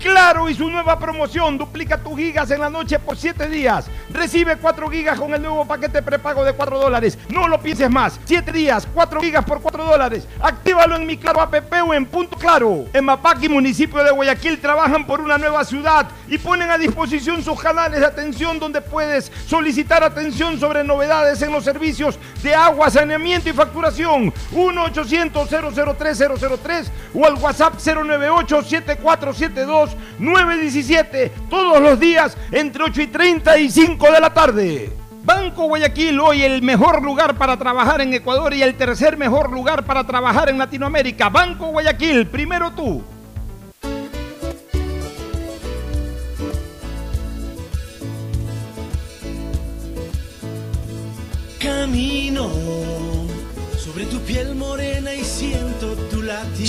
Claro y su nueva promoción, duplica tus gigas en la noche por 7 días. Recibe 4 gigas con el nuevo paquete prepago de 4 dólares. No lo pienses más. 7 días, 4 gigas por 4 dólares. Actívalo en mi Claro app o en Punto Claro. En Mapaki, municipio de Guayaquil, trabajan por una nueva ciudad y ponen a disposición sus canales de atención donde puedes solicitar atención sobre novedades en los servicios de agua, saneamiento y facturación. 1-800-003-003 o al WhatsApp 098-7472. 917 todos los días entre 8 y 30 y 5 de la tarde. Banco Guayaquil, hoy el mejor lugar para trabajar en Ecuador y el tercer mejor lugar para trabajar en Latinoamérica. Banco Guayaquil, primero tú. Camino sobre tu piel morena y siento tu latido.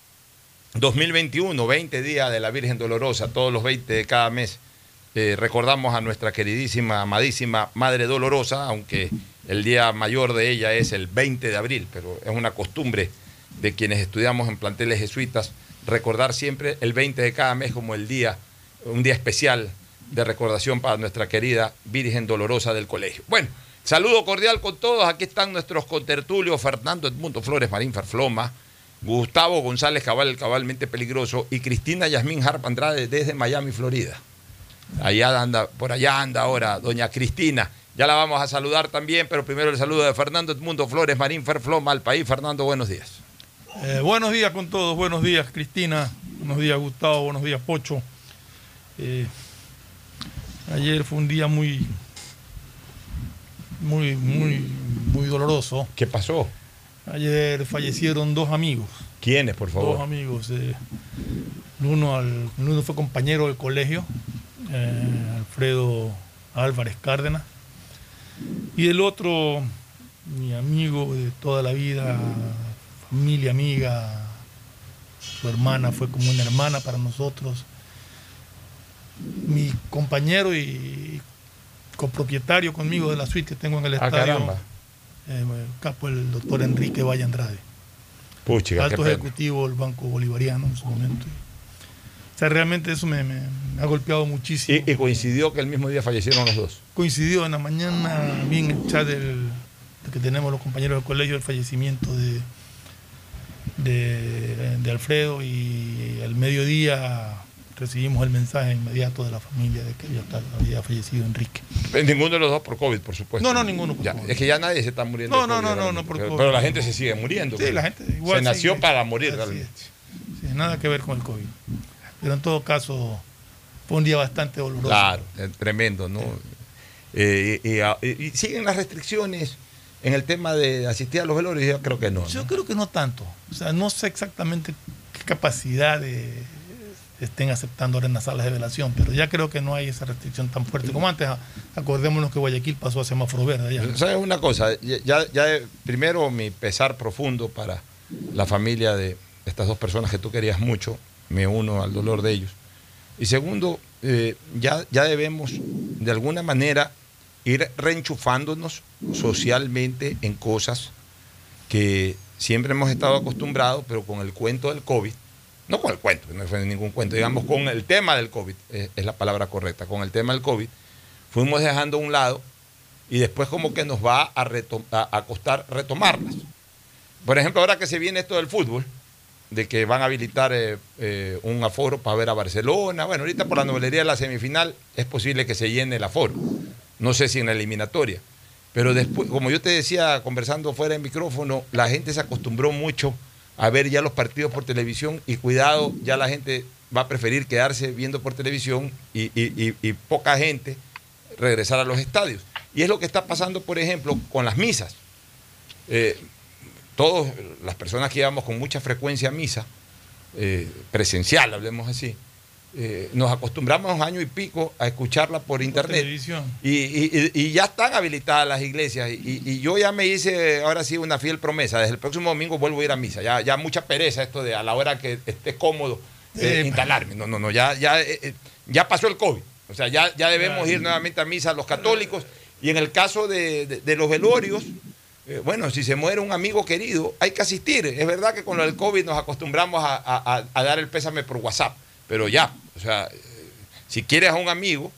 2021, 20 días de la Virgen Dolorosa, todos los 20 de cada mes. eh, recordamos a nuestra queridísima, amadísima Madre Dolorosa, aunque el día mayor de ella es el 20 de abril, pero es una costumbre de quienes estudiamos en planteles jesuitas recordar siempre el 20 de cada mes como el día, un día especial de recordación para nuestra querida Virgen Dolorosa del Colegio. Bueno, saludo cordial con todos. Aquí están nuestros contertulios Fernando Edmundo Flores Marín Ferfloma, Gustavo González Cabal, el cabalmente peligroso, y Cristina Yasmín Harp Andrade desde Miami, Florida. Allá anda, por allá anda ahora doña Cristina. Ya la vamos a saludar también, pero primero el saludo de Fernando Edmundo Flores Marín Ferfloma al país. Fernando, buenos días. Eh, buenos días con todos, buenos días Cristina, buenos días Gustavo, buenos días Pocho. Eh, ayer fue un día muy, muy, muy, muy doloroso. ¿Qué pasó? Ayer fallecieron dos amigos, ¿Quiénes, por dos favor? amigos. eh, uno, al- uno fue compañero del colegio, eh, Alfredo Álvarez Cárdenas, y el otro, mi amigo de toda la vida, familia amiga, su hermana fue como una hermana para nosotros. Mi compañero y copropietario conmigo de la suite que tengo en el Ah, estadio, caramba. Eh, capo el doctor Enrique Valle Andrade, Puchica, alto ejecutivo del Banco Bolivariano en su momento. O sea, realmente eso me, me- me ha golpeado muchísimo. Y, y coincidió que el mismo día fallecieron los dos. Coincidió en la mañana, vi en el chat del, de que tenemos los compañeros del colegio el fallecimiento de, de, de Alfredo y al mediodía recibimos el mensaje inmediato de la familia de que había, había fallecido Enrique. Pues Ninguno de los dos por COVID, por supuesto. No, no, ninguno por Ya, COVID. Es que ya nadie se está muriendo. No, de COVID no, no, no, por pero, COVID. pero la gente se sigue muriendo. Sí, la gente igual Se nació sigue. para morir realmente. Sí, nada que ver con el COVID. Pero en todo caso, fue un día bastante doloroso. Claro, eh, tremendo, ¿no? Eh, y, y- y- y siguen las restricciones en el tema de asistir a los velorios. Yo creo que no. Yo ¿no? creo que no tanto. O sea, no sé exactamente qué capacidad de, estén aceptando ahora en las salas de velación, pero ya creo que no hay esa restricción tan fuerte como antes. Acordémonos que Guayaquil pasó a semáforo verde. Ya. ¿Sabes una cosa? Ya, ya, primero mi pesar profundo para la familia de estas dos personas que tú querías mucho, me uno al dolor de ellos. Y segundo, eh, ya, ya debemos de alguna manera ir reenchufándonos socialmente en cosas que siempre hemos estado acostumbrados, pero con el cuento del COVID, no con el cuento, no fue ningún cuento, digamos con el tema del COVID, es, la palabra correcta, con el tema del COVID, fuimos dejando a un lado y después como que nos va a, a, costar retomarlas. Por ejemplo, ahora que se viene esto del fútbol, de que van a habilitar eh, eh, un aforo para ver a Barcelona, bueno, ahorita por la novelería de la semifinal es posible que se llene el aforo, no sé si en la eliminatoria. Pero después, como yo te decía, conversando fuera del micrófono, la gente se acostumbró mucho a ver ya los partidos por televisión y cuidado, ya la gente va a preferir quedarse viendo por televisión y, poca gente regresar a los estadios. Y es lo que está pasando, por ejemplo, con las misas. Eh, todas las personas que íbamos con mucha frecuencia a misa, eh, presencial, hablemos así, eh, nos acostumbramos un año y pico a escucharla por internet. Y, ya están habilitadas las iglesias. Y, yo ya me hice, ahora sí, una fiel promesa. Desde el próximo domingo vuelvo a ir a misa. Ya, ya mucha pereza esto de a la hora que esté cómodo eh, instalarme. No, no, no, ya, ya, eh, ya pasó el COVID. O sea, ya, ya debemos ir nuevamente a misa los católicos. Y en el caso de, los velorios, bueno, si se muere un amigo querido, hay que asistir. Es verdad que con el COVID nos acostumbramos a dar el pésame por WhatsApp pero ya, o sea, si quieres a un amigo,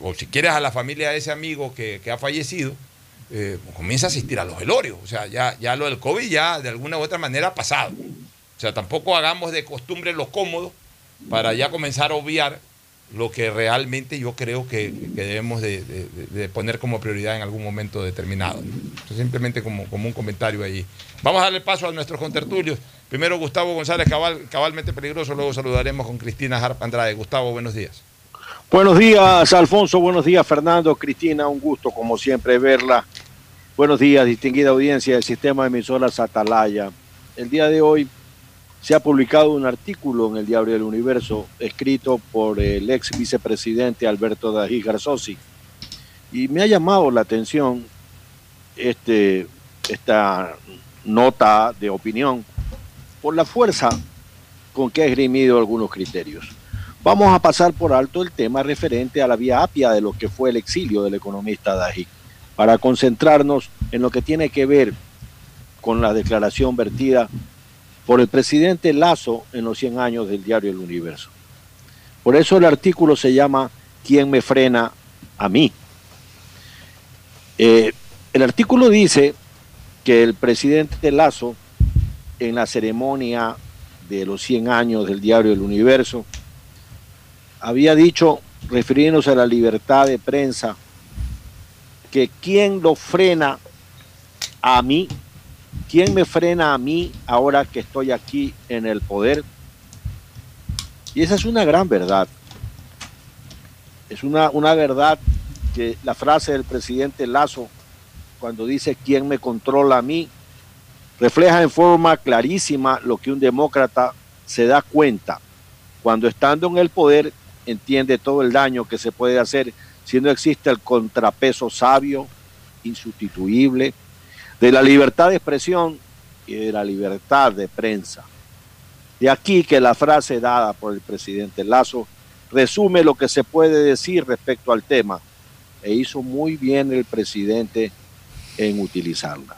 o si quieres a la familia de ese amigo que, ha fallecido, eh, comienza a asistir a los velorios. O sea, ya, ya lo del COVID ya de alguna u otra manera ha pasado. O sea, tampoco hagamos de costumbre lo cómodo para ya comenzar a obviar lo que realmente yo creo que, debemos de, poner como prioridad en algún momento determinado. simplemente como, como un comentario ahí. Vamos a darle paso a nuestros contertulios. Primero Gustavo González, cabal, cabalmente peligroso, luego saludaremos con Cristina Harp Andrade. Gustavo, buenos días. Buenos días, Alfonso, buenos días, Fernando, Cristina, un gusto como siempre verla. Buenos días, distinguida audiencia del sistema de emisoras Atalaya. El día de hoy se ha publicado un artículo en el Diario del Universo escrito por el ex vicepresidente Alberto Dají Garzosi y me ha llamado la atención este, esta nota de opinión por la fuerza con que ha esgrimido algunos criterios. Vamos a pasar por alto el tema referente a la vía apia de lo que fue el exilio del economista Dají, para concentrarnos en lo que tiene que ver con la declaración vertida por el presidente Lazo en los 100 años del diario El Universo. Por eso el artículo se llama ¿Quién me frena a mí? Eh, el artículo dice que el presidente Lazo en la ceremonia de los 100 años del diario El Universo, había dicho, refiriéndose a la libertad de prensa, que quien lo frena a mí, quién me frena a mí ahora que estoy aquí en el poder. Y esa es una gran verdad. Es una, una verdad que la frase del presidente Lazo, cuando dice quién me controla a mí, refleja en forma clarísima lo que un demócrata se da cuenta cuando estando en el poder entiende todo el daño que se puede hacer si no existe el contrapeso sabio, insustituible, de la libertad de expresión y de la libertad de prensa. De aquí que la frase dada por el presidente Lazo resume lo que se puede decir respecto al tema e hizo muy bien el presidente en utilizarla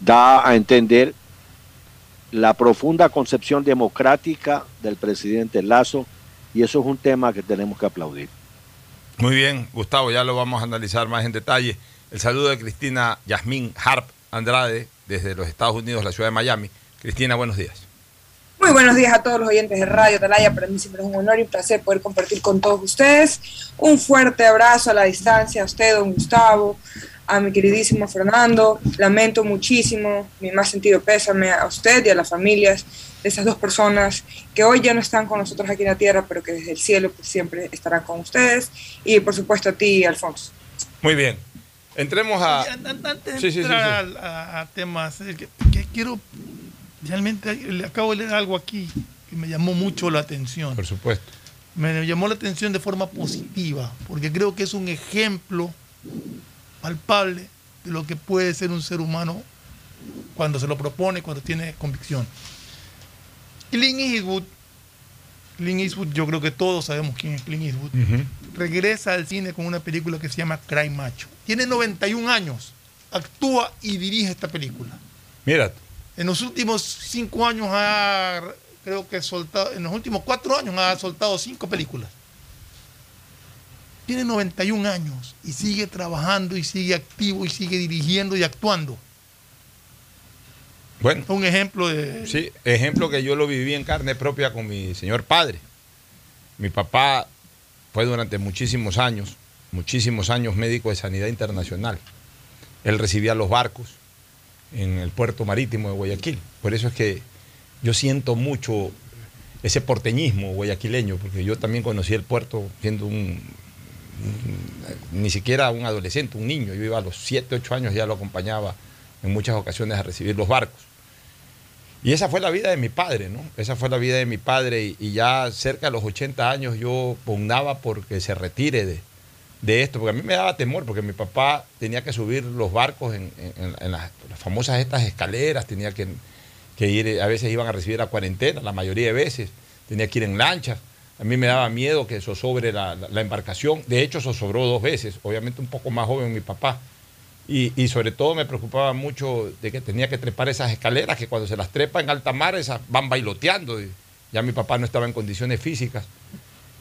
da a entender la profunda concepción democrática del presidente Lazo y eso es un tema que tenemos que aplaudir. Muy bien, Gustavo, ya lo vamos a analizar más en detalle. El saludo de Cristina Yasmín Harp Andrade desde los Estados Unidos, la ciudad de Miami. Cristina, buenos días. Muy buenos días a todos los oyentes de Radio Talaya. Para mí siempre es un honor y un placer poder compartir con todos ustedes. Un fuerte abrazo a la distancia a usted, don Gustavo, a mi queridísimo Fernando. Lamento muchísimo, mi más sentido pésame a usted y a las familias de esas dos personas que hoy ya no están con nosotros aquí en la tierra, pero que desde el cielo pues, siempre estarán con ustedes. Y por supuesto a ti, Alfonso. Muy bien. Entremos a... Antes de entrar a, temas, que, quiero, realmente le acabo de leer algo aquí que me llamó mucho la atención. Por supuesto. Me llamó la atención de forma positiva, porque creo que es un ejemplo palpable de lo que puede ser un ser humano cuando se lo propone, cuando tiene convicción. Clint Eastwood, Clint Eastwood, yo creo que todos sabemos quién es Clint Eastwood, regresa al cine con una película que se llama Cry Macho. Tiene 91 años, actúa y dirige esta película. Mira, En los últimos cinco años ha, creo que soltado, en los últimos cuatro años ha soltado cinco películas. Tiene 91 años y sigue trabajando y sigue activo y sigue dirigiendo y actuando. Bueno, Un ejemplo de... sí, ejemplo que yo lo viví en carne propia con mi señor padre. Mi papá fue durante muchísimos años, muchísimos años médico de sanidad internacional. Él recibía los barcos en el puerto marítimo de Guayaquil. Por eso es que yo siento mucho ese porteñismo guayaquileño, porque yo también conocí el puerto siendo un, un- ni siquiera un adolescente, un niño. Yo iba a los 7, 8 años, ya lo acompañaba en muchas ocasiones a recibir los barcos. Y esa fue la vida de mi padre, ¿no? Esa fue la vida de mi padre y, ya cerca de los 80 años yo pugnaba porque se retire de, de esto, porque a mí me daba temor, porque mi papá tenía que subir los barcos en, las, famosas estas escaleras, tenía que, que ir, a veces iban a recibir a cuarentena, la mayoría de veces, tenía que ir en lanchas. A mí me daba miedo que zozobre la, la, la embarcación, de hecho zozobró dos veces, obviamente un poco más joven mi papá. Y, sobre todo me preocupaba mucho de que tenía que trepar esas escaleras, que cuando se las trepa en alta mar, van bailoteando. Ya mi papá no estaba en condiciones físicas.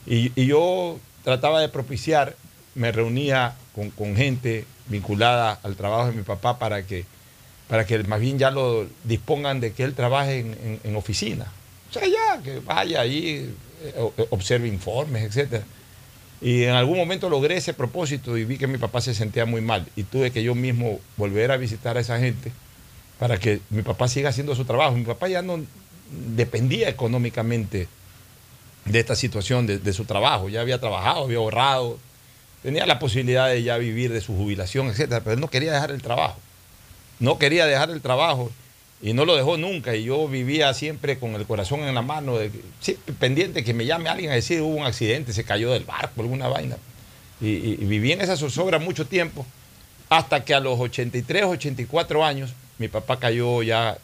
Y, yo trataba de propiciar, me reunía con, gente vinculada al trabajo de mi papá para que, para que más bien ya lo dispongan de que él trabaje en, oficina. O sea, ya, que vaya ahí, eh, observe informes, etcétera. Y en algún momento logré ese propósito y vi que mi papá se sentía muy mal. Y tuve que yo mismo volver a visitar a esa gente para que mi papá siga haciendo su trabajo. Mi papá ya no dependía económicamente de esta situación, de, su trabajo. Ya había trabajado, había ahorrado, tenía la posibilidad de ya vivir de su jubilación, etcétera, pero no quería dejar el trabajo. No quería dejar el trabajo y no lo dejó nunca. Y yo vivía siempre con el corazón en la mano, de, pendiente que me llame alguien a decir hubo un accidente, se cayó del barco, alguna vaina. Y, y- y viví en esa zozobra mucho tiempo, hasta que a los 83, 84 años, mi papá cayó ya,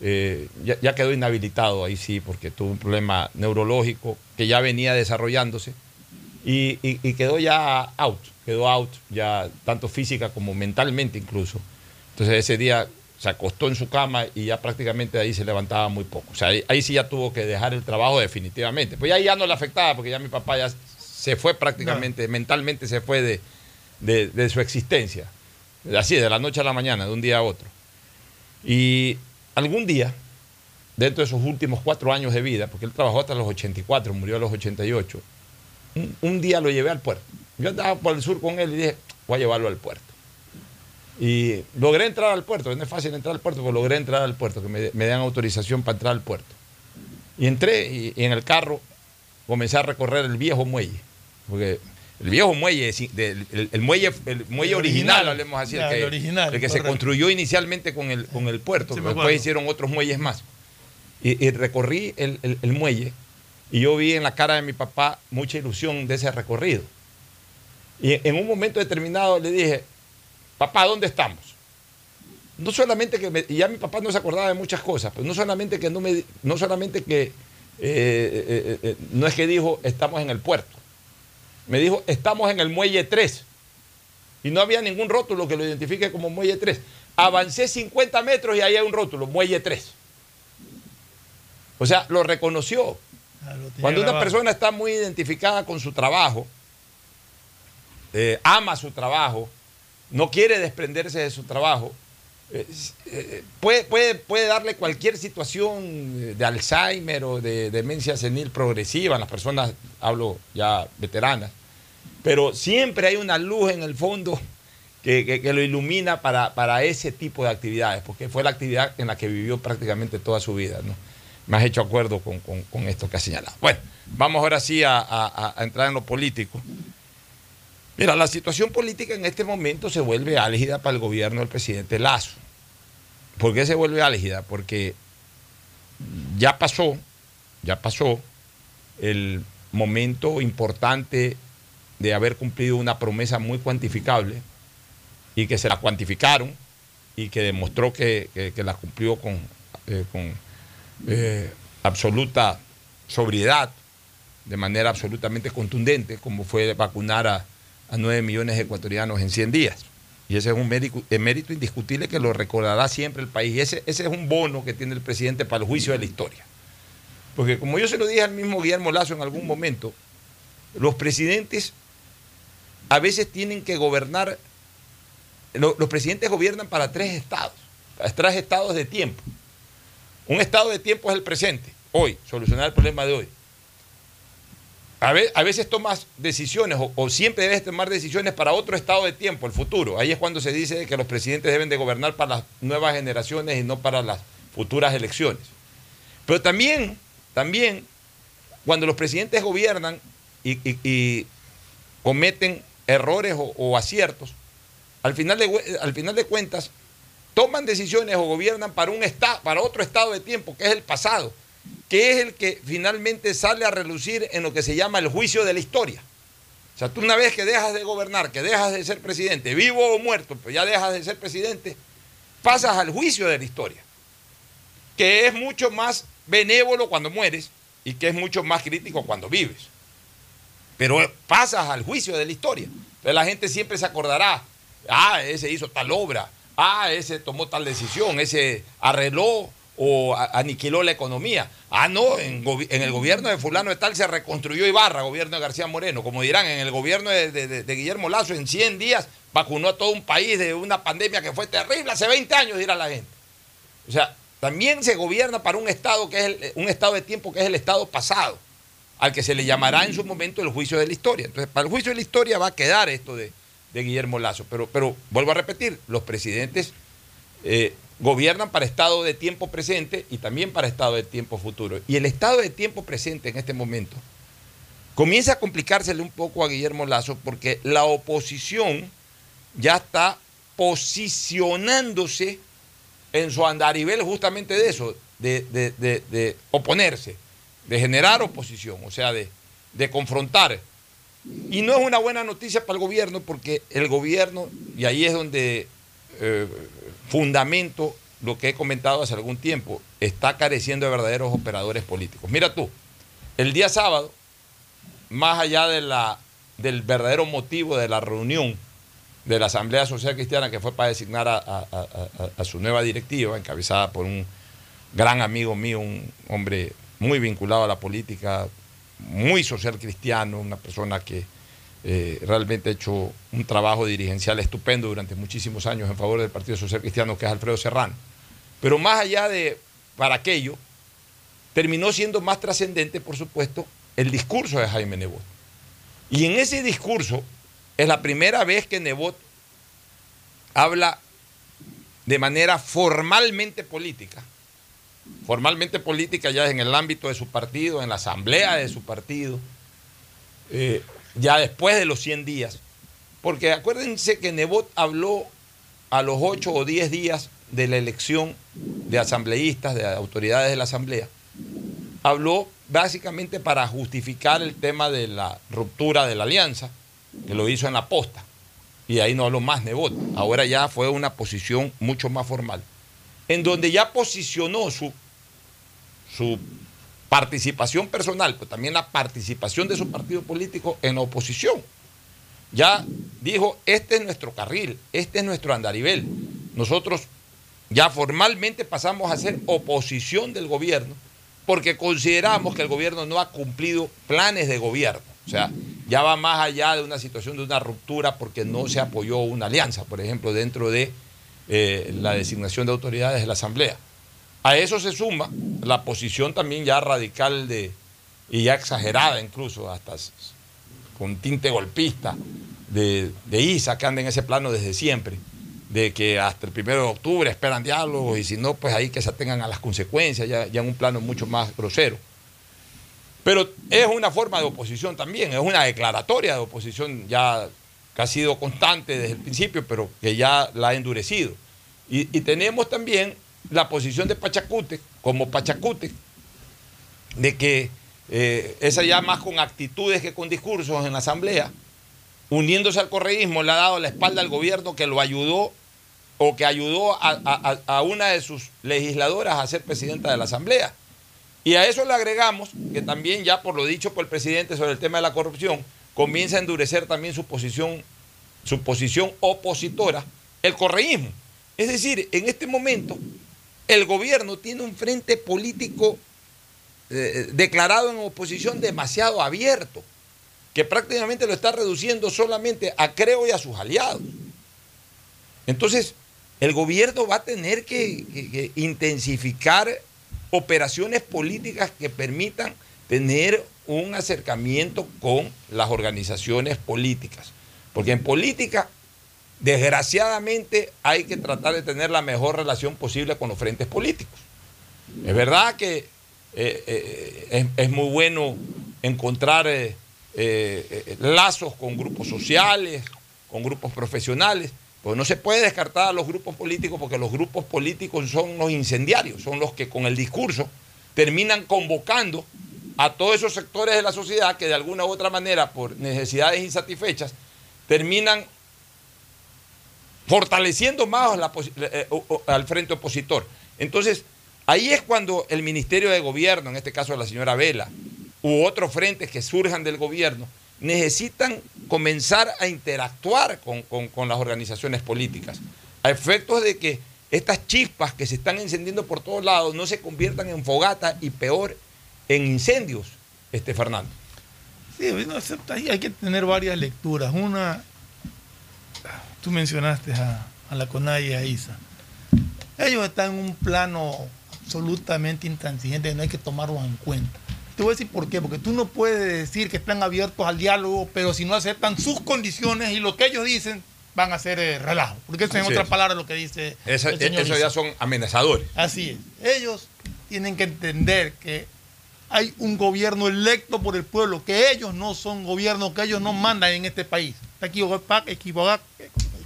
eh, ya, ya quedó inhabilitado ahí sí, porque tuvo un problema neurológico que ya venía desarrollándose y- y quedó ya out, quedó out, ya tanto física como mentalmente incluso. Entonces ese día se acostó en su cama y ya prácticamente de ahí se levantaba muy poco. O sea, ahí, ahí sí ya tuvo que dejar el trabajo definitivamente. Pues ya, ya no le afectaba porque ya mi papá ya se fue prácticamente, mentalmente se fue de, de- de su existencia. Así, de la noche a la mañana, de un día a otro. Y algún día, dentro de sus últimos cuatro años de vida, porque él trabajó hasta los 84, murió a los 88, un, un día lo llevé al puerto. Yo andaba por el sur con él y dije, voy a llevarlo al puerto. Y logré entrar al puerto, no es fácil entrar al puerto, pero logré entrar al puerto, que me, me dan autorización para entrar al puerto. Y entré y, y en el carro comencé a recorrer el viejo muelle, porque el viejo muelle, el, el muelle, el muelle El original, original. hablemos así, Ya, el que, el original, el que se construyó inicialmente con el, con el puerto, Sí, pero después hicieron otros muelles más. Y, y recorrí el muelle y yo vi en la cara de mi papá mucha ilusión de ese recorrido. Y en un momento determinado le dije, papá, ¿dónde estamos? No solamente que me- y ya mi papá no se acordaba de muchas cosas, pero no solamente que no me, no solamente que eh, eh, eh, no es que dijo estamos en el puerto, me dijo estamos en el muelle 3 y no había ningún rótulo que lo identifique como muelle 3. Avancé 50 metros y ahí hay un rótulo, muelle 3. O sea, lo reconoció. Ah, lo Cuando una grabado. persona está muy identificada con su trabajo, ama su trabajo, no quiere desprenderse de su trabajo, eh, eh, puede, puede, puede darle cualquier situación de Alzheimer o de demencia senil progresiva, en las personas, hablo ya veteranas, pero siempre hay una luz en el fondo que, lo ilumina para, para ese tipo de actividades, porque fue la actividad en la que vivió prácticamente toda su vida. ¿no? Me has hecho acuerdo con, con- esto que has señalado. Bueno, vamos ahora sí a- a entrar en lo político. Mira, la situación política en este momento se vuelve álgida para el gobierno del presidente Lazo. ¿Por qué se vuelve álgida? Porque ya pasó ya pasó el momento importante de haber cumplido una promesa muy cuantificable y que se la cuantificaron y que demostró que, la cumplió con, eh, con eh, absoluta sobriedad, de manera absolutamente contundente, como fue vacunar a, a 9 millones de ecuatorianos en 100 días. Y ese es un mérito, eh, mérito indiscutible que lo recordará siempre el país. Y ese, ese es un bono que tiene el presidente para el juicio de la historia. Porque como yo se lo dije al mismo Guillermo Lazo en algún momento, los presidentes a veces tienen que gobernar, lo- los presidentes gobiernan para tres estados, para tres estados de tiempo. Un estado de tiempo es el presente, hoy, solucionar el problema de hoy. A, ve- a veces tomas decisiones o, siempre debes tomar decisiones para otro estado de tiempo, el futuro. Ahí es cuando se dice que los presidentes deben de gobernar para las nuevas generaciones y no para las futuras elecciones. Pero también, también, cuando los presidentes gobiernan y, cometen errores o, aciertos, al final, de, al final de cuentas, toman decisiones o gobiernan para, un esta- para otro estado de tiempo, que es el pasado, que es el que finalmente sale a relucir en lo que se llama el juicio de la historia. O sea, tú una vez que dejas de gobernar, que dejas de ser presidente, vivo o muerto, pero ya dejas de ser presidente, pasas al juicio de la historia, que es mucho más benévolo cuando mueres y que es mucho más crítico cuando vives. Pero pasas al juicio de la historia. Entonces la gente siempre se acordará, ah, ese hizo tal obra, ah, ese tomó tal decisión, ese arregló o aniquiló la economía. Ah, no, en, el gobierno de fulano de tal se reconstruyó Ibarra, gobierno de García Moreno. Como dirán, en el gobierno de, Guillermo Lazo en 100 días vacunó a todo un país de una pandemia que fue terrible hace 20 años, dirá la gente. O sea, también se gobierna para un estado que es un estado de tiempo que es el estado pasado, al que se le llamará en su momento el juicio de la historia. Entonces, para el juicio de la historia va a quedar esto de, de Guillermo Lazo. Pero, pero vuelvo a repetir, los presidentes eh, gobiernan para estado de tiempo presente y también para estado de tiempo futuro. Y el estado de tiempo presente en este momento comienza a complicársele un poco a Guillermo Lazo porque la oposición ya está posicionándose en su andarivel justamente de eso, de, de- de- de oponerse, de generar oposición, o sea, de, de confrontar. Y no es una buena noticia para el gobierno porque el gobierno, y ahí es donde eh, fundamento lo que he comentado hace algún tiempo, está careciendo de verdaderos operadores políticos. Mira tú, el día sábado, más allá de la, del verdadero motivo de la reunión de la Asamblea Social Cristiana que fue para designar a, su nueva directiva, encabezada por un gran amigo mío, un hombre muy vinculado a la política, muy social cristiano, una persona que eh, realmente ha hecho un trabajo dirigencial estupendo durante muchísimos años en favor del Partido Social Cristiano, que es Alfredo Serrano. Pero más allá de para aquello, terminó siendo más trascendente, por supuesto, el discurso de Jaime Nebot. Y en ese discurso es la primera vez que Nebot habla de manera formalmente política. Formalmente política ya en el ámbito de su partido, en la asamblea de su partido, eh, ya después de los 100 días. Porque acuérdense que Nebot habló a los 8 o 10 días de la elección de asambleístas, de autoridades de la asamblea, habló básicamente para justificar el tema de la ruptura de la alianza, que lo hizo en la posta. Y ahí no habló más Nebot. Ahora ya fue una posición mucho más formal. En donde ya posicionó su, su participación personal, pero también la participación de su partido político en la oposición. Ya dijo, este es nuestro carril, este es nuestro andarivel. Nosotros ya formalmente pasamos a ser oposición del gobierno porque consideramos que el gobierno no ha cumplido planes de gobierno. O sea, ya va más allá de una situación de una ruptura porque no se apoyó una alianza, por ejemplo, dentro de eh, la designación de autoridades de la Asamblea. A eso se suma la posición también ya radical de, y ya exagerada incluso, hasta con tinte golpista, de, de ISA, que anda en ese plano desde siempre, de que hasta el primero de octubre esperan diálogos y si no, pues ahí que se atengan a las consecuencias, ya, en un plano mucho más grosero. Pero es una forma de oposición también, es una declaratoria de oposición ya que ha sido constante desde el principio, pero que ya la ha endurecido. Y tenemos también la posición de Pachacute, como Pachacute, de que eh, esa ya más con actitudes que con discursos en la Asamblea, uniéndose al correísmo, le ha dado la espalda al gobierno que lo ayudó o que ayudó a, a- a una de sus legisladoras a ser presidenta de la Asamblea. Y a eso le agregamos que también ya por lo dicho por el presidente sobre el tema de la corrupción, comienza a endurecer también su posición, su posición opositora, el correísmo. Es decir, en este momento el gobierno tiene un frente político eh, declarado en oposición demasiado abierto, que prácticamente lo está reduciendo solamente a Creo y a sus aliados. Entonces, el gobierno va a tener que, intensificar operaciones políticas que permitan tener un acercamiento con las organizaciones políticas. Porque en política, desgraciadamente, hay que tratar de tener la mejor relación posible con los frentes políticos. Es verdad que eh, eh, es, muy bueno encontrar eh, lazos con grupos sociales, con grupos profesionales, pero no se puede descartar a los grupos políticos porque los grupos políticos son los incendiarios, son los que con el discurso terminan convocando a todos esos sectores de la sociedad que de alguna u otra manera, por necesidades insatisfechas, terminan fortaleciendo más eh, al frente opositor. Entonces, ahí es cuando el Ministerio de Gobierno, en este caso la señora Vela, u otros frentes que surjan del gobierno, necesitan comenzar a interactuar con, con- las organizaciones políticas, a efectos de que estas chispas que se están encendiendo por todos lados no se conviertan en fogata y peor en incendios, este Fernando. Sí, bueno, hay que tener varias lecturas. Una, tú mencionaste a, a la CONAI y a ISA. Ellos están en un plano absolutamente intransigente no hay que tomarlos en cuenta. Te voy a decir por qué, porque tú no puedes decir que están abiertos al diálogo, pero si no aceptan sus condiciones y lo que ellos dicen, van a ser eh, relajo. Porque eso es en otra palabra lo que dice Esa- el señor eso ya son amenazadores. Así es. Ellos tienen que entender que hay un gobierno electo por el pueblo, que ellos no son gobierno, que ellos no mandan en este país. Está equivocado,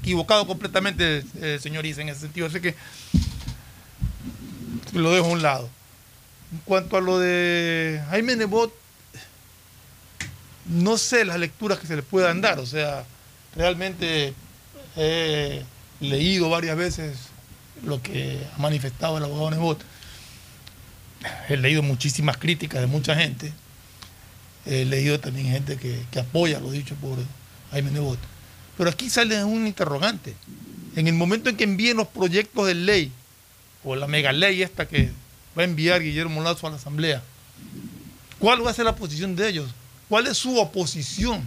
equivocado, completamente, eh, señor Isa, en ese sentido. Así que lo dejo a un lado. En cuanto a lo de Jaime Nebot, no sé las lecturas que se le puedan dar. O sea, realmente he leído varias veces lo que ha manifestado el abogado Nebot. He leído muchísimas críticas de mucha gente. He leído también gente que apoya lo dicho por Jaime Nebot. Pero aquí sale un interrogante. En el momento en que envíen los proyectos de ley, o la mega ley esta que va a enviar Guillermo Lazo a la Asamblea, ¿cuál va a ser la posición de ellos? ¿Cuál es su oposición?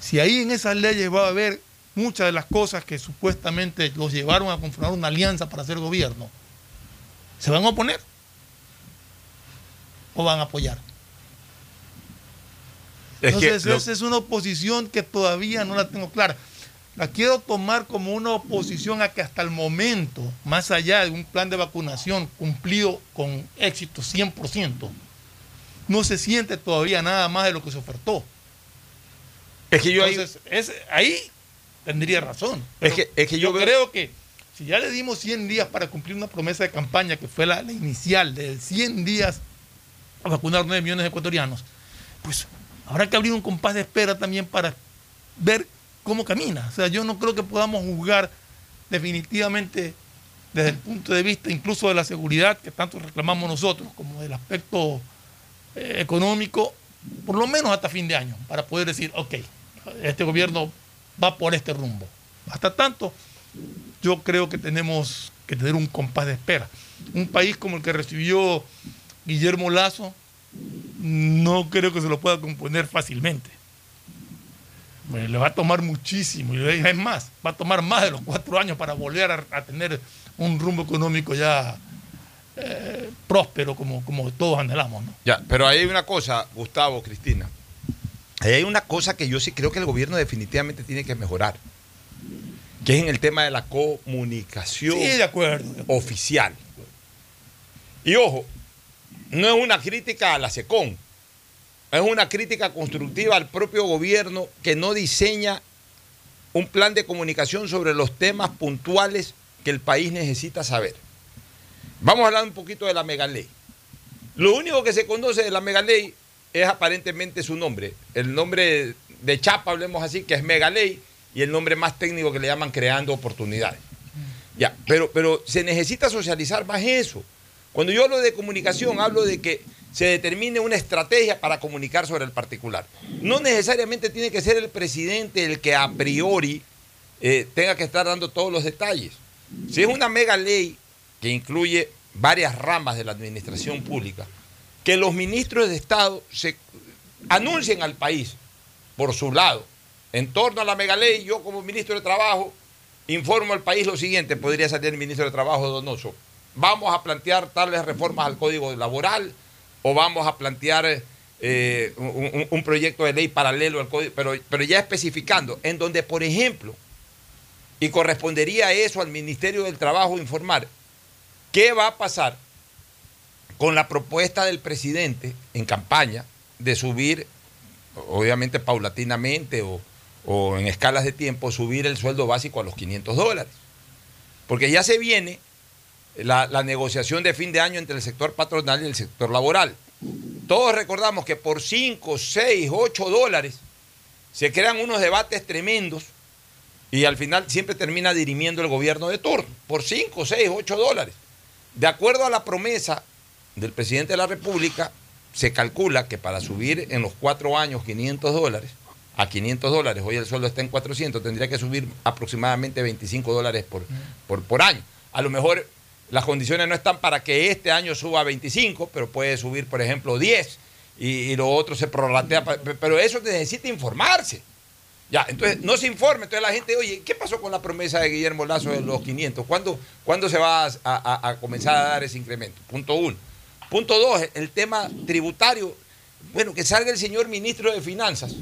Si ahí en esas leyes va a haber muchas de las cosas que supuestamente los llevaron a conformar una alianza para hacer gobierno, ¿se van a oponer? ¿O van a apoyar? Entonces, lo- esa es una oposición que todavía no la tengo clara. La quiero tomar como una oposición a que hasta el momento, más allá de un plan de vacunación cumplido con éxito 100%, no se siente todavía nada más de lo que se ofertó. es que yo ahí- Entonces, es- ahí tendría razón. Es que- es que yo yo veo- creo que si ya le dimos 100 días para cumplir una promesa de campaña que fue la, la inicial de 100 días a vacunar 9 millones de ecuatorianos, pues habrá que abrir un compás de espera también para ver cómo camina. O sea, yo no creo que podamos juzgar definitivamente desde el punto de vista incluso de la seguridad que tanto reclamamos nosotros, como del aspecto eh, económico, por lo menos hasta fin de año, para poder decir, ok, este gobierno va por este rumbo. Hasta tanto, yo creo que tenemos que tener un compás de espera. Un país como el que recibió Guillermo Lazo, no creo que se lo pueda componer fácilmente. Bueno, le va a tomar muchísimo, y es más, va a tomar más de los cuatro años para volver a, a tener un rumbo económico ya eh, próspero como, como todos anhelamos. ¿no? Ya, pero ahí hay una cosa, Gustavo, Cristina. Ahí hay una cosa que yo sí creo que el gobierno definitivamente tiene que mejorar, que es en el tema de la comunicación Sí, de acuerdo. oficial. Y ojo, no es una crítica a la SECON, es una crítica constructiva al propio gobierno que no diseña un plan de comunicación sobre los temas puntuales que el país necesita saber. Vamos a hablar un poquito de la mega ley. Lo único que se conoce de la megaley es aparentemente su nombre. El nombre de chapa, hablemos así, que es megaley, y el nombre más técnico que le llaman creando oportunidades. Ya, pero, pero se necesita socializar más eso. Cuando yo hablo de comunicación, hablo de que se determine una estrategia para comunicar sobre el particular. No necesariamente tiene que ser el presidente el que a priori eh, tenga que estar dando todos los detalles. Si es una mega ley que incluye varias ramas de la administración pública, que los ministros de Estado se anuncien al país por su lado. En torno a la mega ley, yo como ministro de Trabajo informo al país lo siguiente, podría salir el ministro de Trabajo Donoso. Vamos a plantear tales reformas al Código Laboral o vamos a plantear eh, un, un, proyecto de ley paralelo al Código, pero, pero ya especificando, en donde, por ejemplo, y correspondería eso al Ministerio del Trabajo informar qué va a pasar con la propuesta del presidente en campaña de subir, obviamente paulatinamente o, o en escalas de tiempo, subir el sueldo básico a los 500 dólares. Porque ya se viene la, negociación de fin de año entre el sector patronal y el sector laboral. Todos recordamos que por 5, 6, 8 dólares se crean unos debates tremendos y al final siempre termina dirimiendo el gobierno de turno, por 5, 6, 8 dólares. De acuerdo a la promesa del presidente de la República, se calcula que para subir en los cuatro años 500 dólares, a 500 dólares, hoy el sueldo está en 400, tendría que subir aproximadamente 25 dólares por, por, por año. A lo mejor las condiciones no están para que este año suba 25, pero puede subir, por ejemplo, 10 y, y lo otro se prorratea. Pero eso necesita informarse. Ya, entonces no se informa. Entonces la gente, oye, ¿qué pasó con la promesa de Guillermo Lazo de los 500? ¿Cuándo, ¿cuándo se va a, a, a comenzar a dar ese incremento? Punto uno. Punto dos, el tema tributario. Bueno, que salga el señor ministro de Finanzas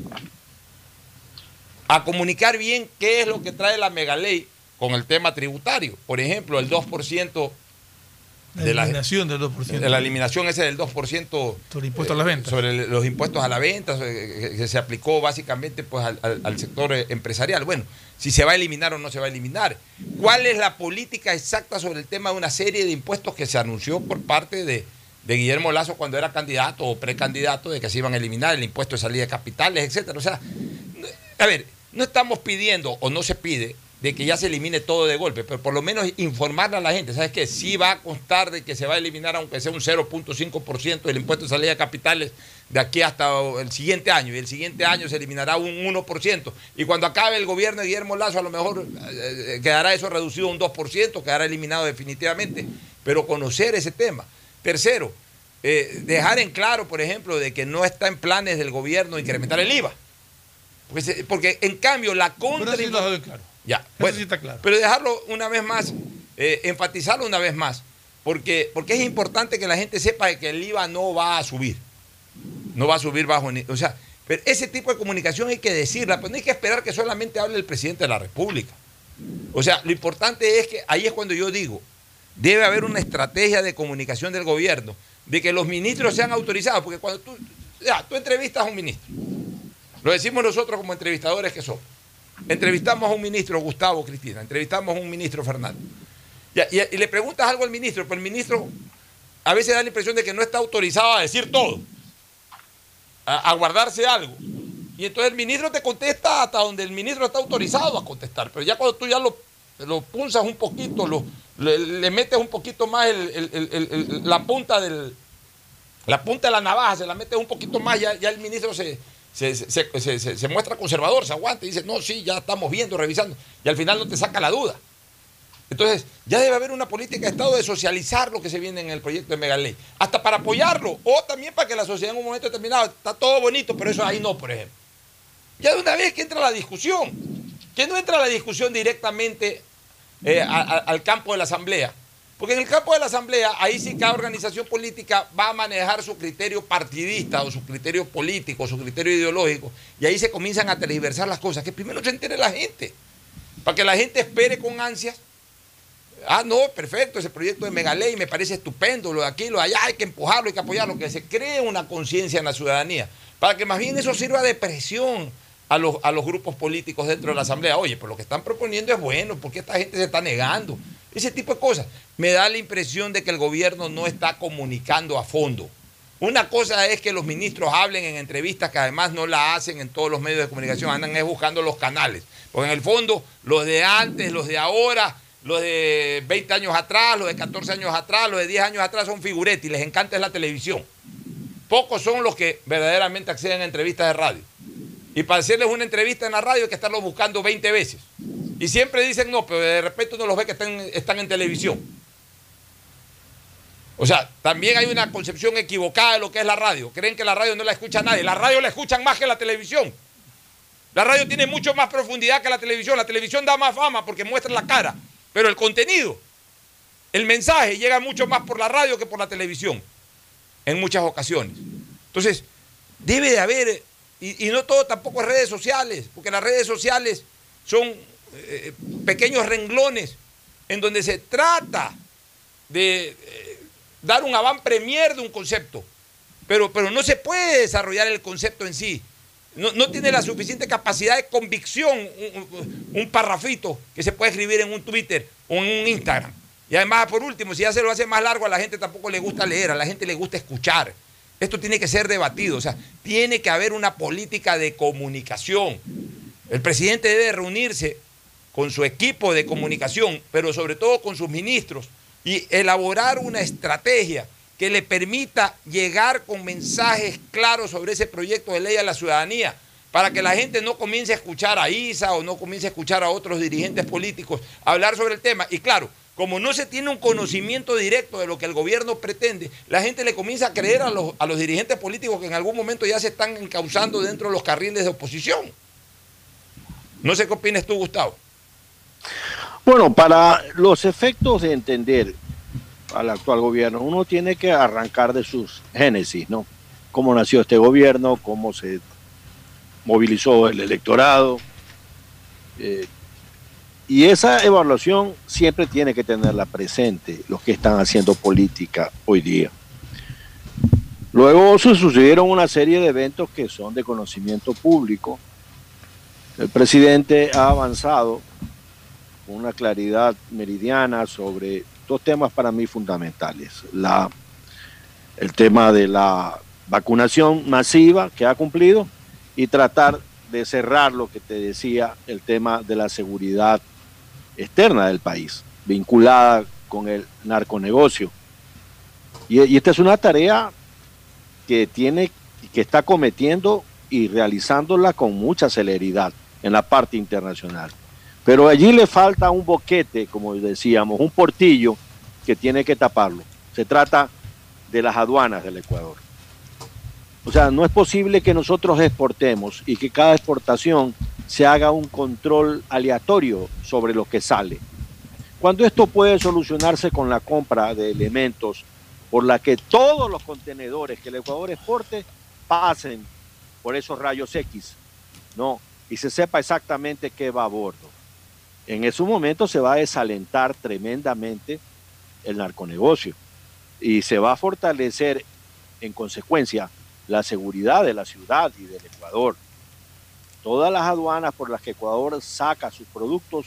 a comunicar bien qué es lo que trae la megaley con el tema tributario. Por ejemplo, el 2% la eliminación del 2%. De la eliminación ese del 2% sobre impuestos a las ventas. Sobre los impuestos a la venta, que se aplicó básicamente pues, al, al, al, sector empresarial. Bueno, si se va a eliminar o no se va a eliminar. ¿Cuál es la política exacta sobre el tema de una serie de impuestos que se anunció por parte de, de Guillermo Lazo cuando era candidato o precandidato de que se iban a eliminar el impuesto de salida de capitales, etcétera? O sea, a ver, no estamos pidiendo o no se pide de que ya se elimine todo de golpe, pero por lo menos informarle a la gente, ¿sabes qué? Sí va a constar de que se va a eliminar aunque sea un 0.5% del impuesto de salida de capitales de aquí hasta el siguiente año, y el siguiente año se eliminará un 1%, y cuando acabe el gobierno de Guillermo Lazo a lo mejor eh, quedará eso reducido a un 2%, quedará eliminado definitivamente, pero conocer ese tema. Tercero, eh, dejar en claro, por ejemplo, de que no está en planes del gobierno incrementar el IVA. Porque, se, porque en cambio la contra... Pero sí lo claro. Ya, bueno, sí está claro. Pero dejarlo una vez más, eh, enfatizarlo una vez más, porque, porque es importante que la gente sepa que el IVA no va a subir. No va a subir bajo. O sea, pero ese tipo de comunicación hay que decirla, pero no hay que esperar que solamente hable el presidente de la República. O sea, lo importante es que ahí es cuando yo digo, debe haber una estrategia de comunicación del gobierno, de que los ministros sean autorizados, porque cuando tú, ya, tú entrevistas a un ministro, lo decimos nosotros como entrevistadores que somos. Entrevistamos a un ministro, Gustavo Cristina, entrevistamos a un ministro, Fernando. Y, le preguntas algo al ministro, pero el ministro a veces da la impresión de que no está autorizado a decir todo, a, guardarse algo. Y entonces el ministro te contesta hasta donde el ministro está autorizado a contestar. Pero ya cuando tú ya lo, lo punzas un poquito, lo, le, metes un poquito más la punta del. La punta de la navaja, se la metes un poquito más, ya, ya el ministro se, se, se, se, muestra conservador, se aguanta y dice, no, sí, ya estamos viendo, revisando, y al final no te saca la duda. Entonces, ya debe haber una política de Estado de socializar lo que se viene en el proyecto de Megaley, hasta para apoyarlo, o también para que la sociedad en un momento determinado, está todo bonito, pero eso ahí no, por ejemplo. Ya de una vez que entra la discusión, que no entra la discusión directamente eh, al campo de la Asamblea, porque en el campo de la Asamblea, ahí sí cada organización política va a manejar su criterio partidista o su criterio político, su criterio ideológico, y ahí se comienzan a tergiversar las cosas, que primero se entere la gente, para que la gente espere con ansias. Ah, no, perfecto, ese proyecto de Megaley me parece estupendo, lo de aquí, lo de allá, hay que empujarlo, hay que apoyarlo, que se cree una conciencia en la ciudadanía, para que más bien eso sirva de presión a los, a los grupos políticos dentro de la Asamblea. Oye, pues lo que están proponiendo es bueno, porque esta gente se está negando? Ese tipo de cosas. Me da la impresión de que el gobierno no está comunicando a fondo. Una cosa es que los ministros hablen en entrevistas que además no la hacen en todos los medios de comunicación, andan es buscando los canales. Porque en el fondo, los de antes, los de ahora, los de 20 años atrás, los de 14 años atrás, los de 10 años atrás son figuretes y les encanta la televisión. Pocos son los que verdaderamente acceden a entrevistas de radio. Y para hacerles una entrevista en la radio hay que estarlo buscando 20 veces. Y siempre dicen no, pero de repente uno los ve que están, están en televisión. O sea, también hay una concepción equivocada de lo que es la radio. Creen que la radio no la escucha nadie. La radio la escuchan más que la televisión. La radio tiene mucho más profundidad que la televisión. La televisión da más fama porque muestra la cara. Pero el contenido, el mensaje llega mucho más por la radio que por la televisión. En muchas ocasiones. Entonces, debe de haber, y, no todo tampoco es redes sociales, porque las redes sociales son eh, pequeños renglones en donde se trata de eh, dar un avant premier de un concepto, pero, pero no se puede desarrollar el concepto en sí. No, tiene la suficiente capacidad de convicción un, un, parrafito que se puede escribir en un Twitter o en un Instagram. Y además, por último, si ya se lo hace más largo, a la gente tampoco le gusta leer, a la gente le gusta escuchar. Esto tiene que ser debatido, o sea, tiene que haber una política de comunicación. El presidente debe reunirse con su equipo de comunicación, pero sobre todo con sus ministros, y elaborar una estrategia que le permita llegar con mensajes claros sobre ese proyecto de ley a la ciudadanía, para que la gente no comience a escuchar a Isa o no comience a escuchar a otros dirigentes políticos hablar sobre el tema. Y claro, como no se tiene un conocimiento directo de lo que el gobierno pretende, la gente le comienza a creer a los, a los dirigentes políticos que en algún momento ya se están encauzando dentro de los carriles de oposición. No sé qué opinas tú, Gustavo. Bueno, para los efectos de entender al actual gobierno, uno tiene que arrancar de sus génesis, ¿no? Cómo nació este gobierno, cómo se movilizó el electorado. Eh, y esa evaluación siempre tiene que tenerla presente los que están haciendo política hoy día. Luego se sucedieron una serie de eventos que son de conocimiento público. El presidente ha avanzado con una claridad meridiana sobre dos temas para mí fundamentales. La, el tema de la vacunación masiva que ha cumplido y tratar de cerrar lo que te decía, el tema de la seguridad externa del país, vinculada con el narconegocio. Y, y esta es una tarea que tiene, que está cometiendo y realizándola con mucha celeridad en la parte internacional. Pero allí le falta un boquete, como decíamos, un portillo que tiene que taparlo. Se trata de las aduanas del Ecuador. O sea, no es posible que nosotros exportemos y que cada exportación se haga un control aleatorio sobre lo que sale. Cuando esto puede solucionarse con la compra de elementos por la que todos los contenedores que el Ecuador exporte pasen por esos rayos X, ¿no? Y se sepa exactamente qué va a bordo en ese momento se va a desalentar tremendamente el narconegocio y se va a fortalecer en consecuencia la seguridad de la ciudad y del Ecuador. Todas las aduanas por las que Ecuador saca sus productos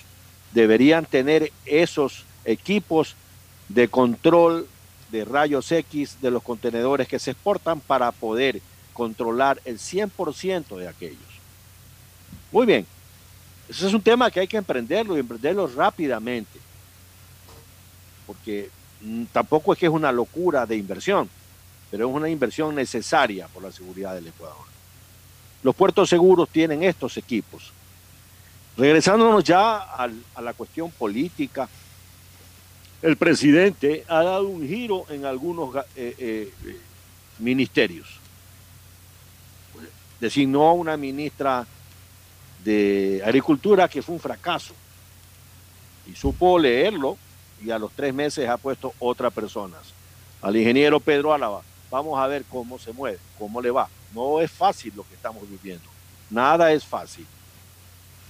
deberían tener esos equipos de control de rayos X de los contenedores que se exportan para poder controlar el 100% de aquellos. Muy bien, ese es un tema que hay que emprenderlo y emprenderlo rápidamente. Porque mm, tampoco es que es una locura de inversión, pero es una inversión necesaria por la seguridad del Ecuador. Los puertos seguros tienen estos equipos. Regresándonos ya a la cuestión política, el presidente ha dado un giro en algunos eh, eh, ministerios. Designó a una ministra de Agricultura que fue un fracaso. Y supo leerlo y a los tres meses ha puesto otras personas. Al ingeniero Pedro Álava, vamos a ver cómo se mueve, cómo le va. No es fácil lo que estamos viviendo. Nada es fácil.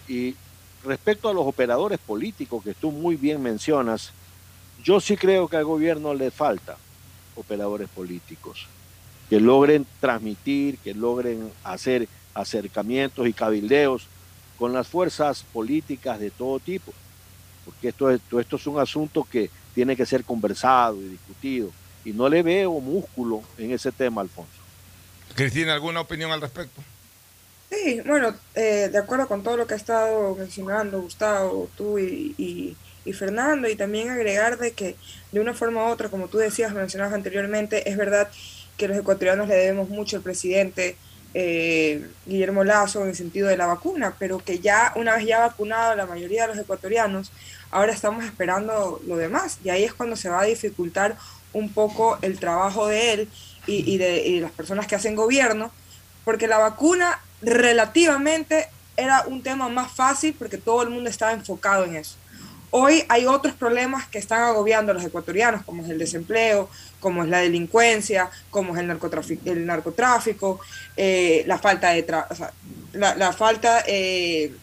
Y respecto a los operadores políticos que tú muy bien mencionas, yo sí creo que al gobierno le falta operadores políticos que logren transmitir, que logren hacer acercamientos y cabildeos con las fuerzas políticas de todo tipo, porque esto es, esto es un asunto que tiene que ser conversado y discutido y no le veo músculo en ese tema, Alfonso. Cristina, ¿alguna opinión al respecto? Sí, bueno, eh, de acuerdo con todo lo que ha estado mencionando Gustavo, tú y, y, y Fernando, y también agregar de que de una forma u otra, como tú decías, mencionabas anteriormente, es verdad que los ecuatorianos le debemos mucho al presidente eh, Guillermo Lazo en el sentido de la vacuna, pero que ya una vez ya vacunado la mayoría de los ecuatorianos, ahora estamos esperando lo demás, y ahí es cuando se va a dificultar un poco el trabajo de él y, de las personas que hacen gobierno, porque la vacuna relativamente era un tema más fácil porque todo el mundo estaba enfocado en eso. Hoy hay otros problemas que están agobiando a los ecuatorianos, como es el desempleo, como es la delincuencia, como es el narcotráfico, el narcotráfico eh, la falta de... Tra la, la, falta, eh,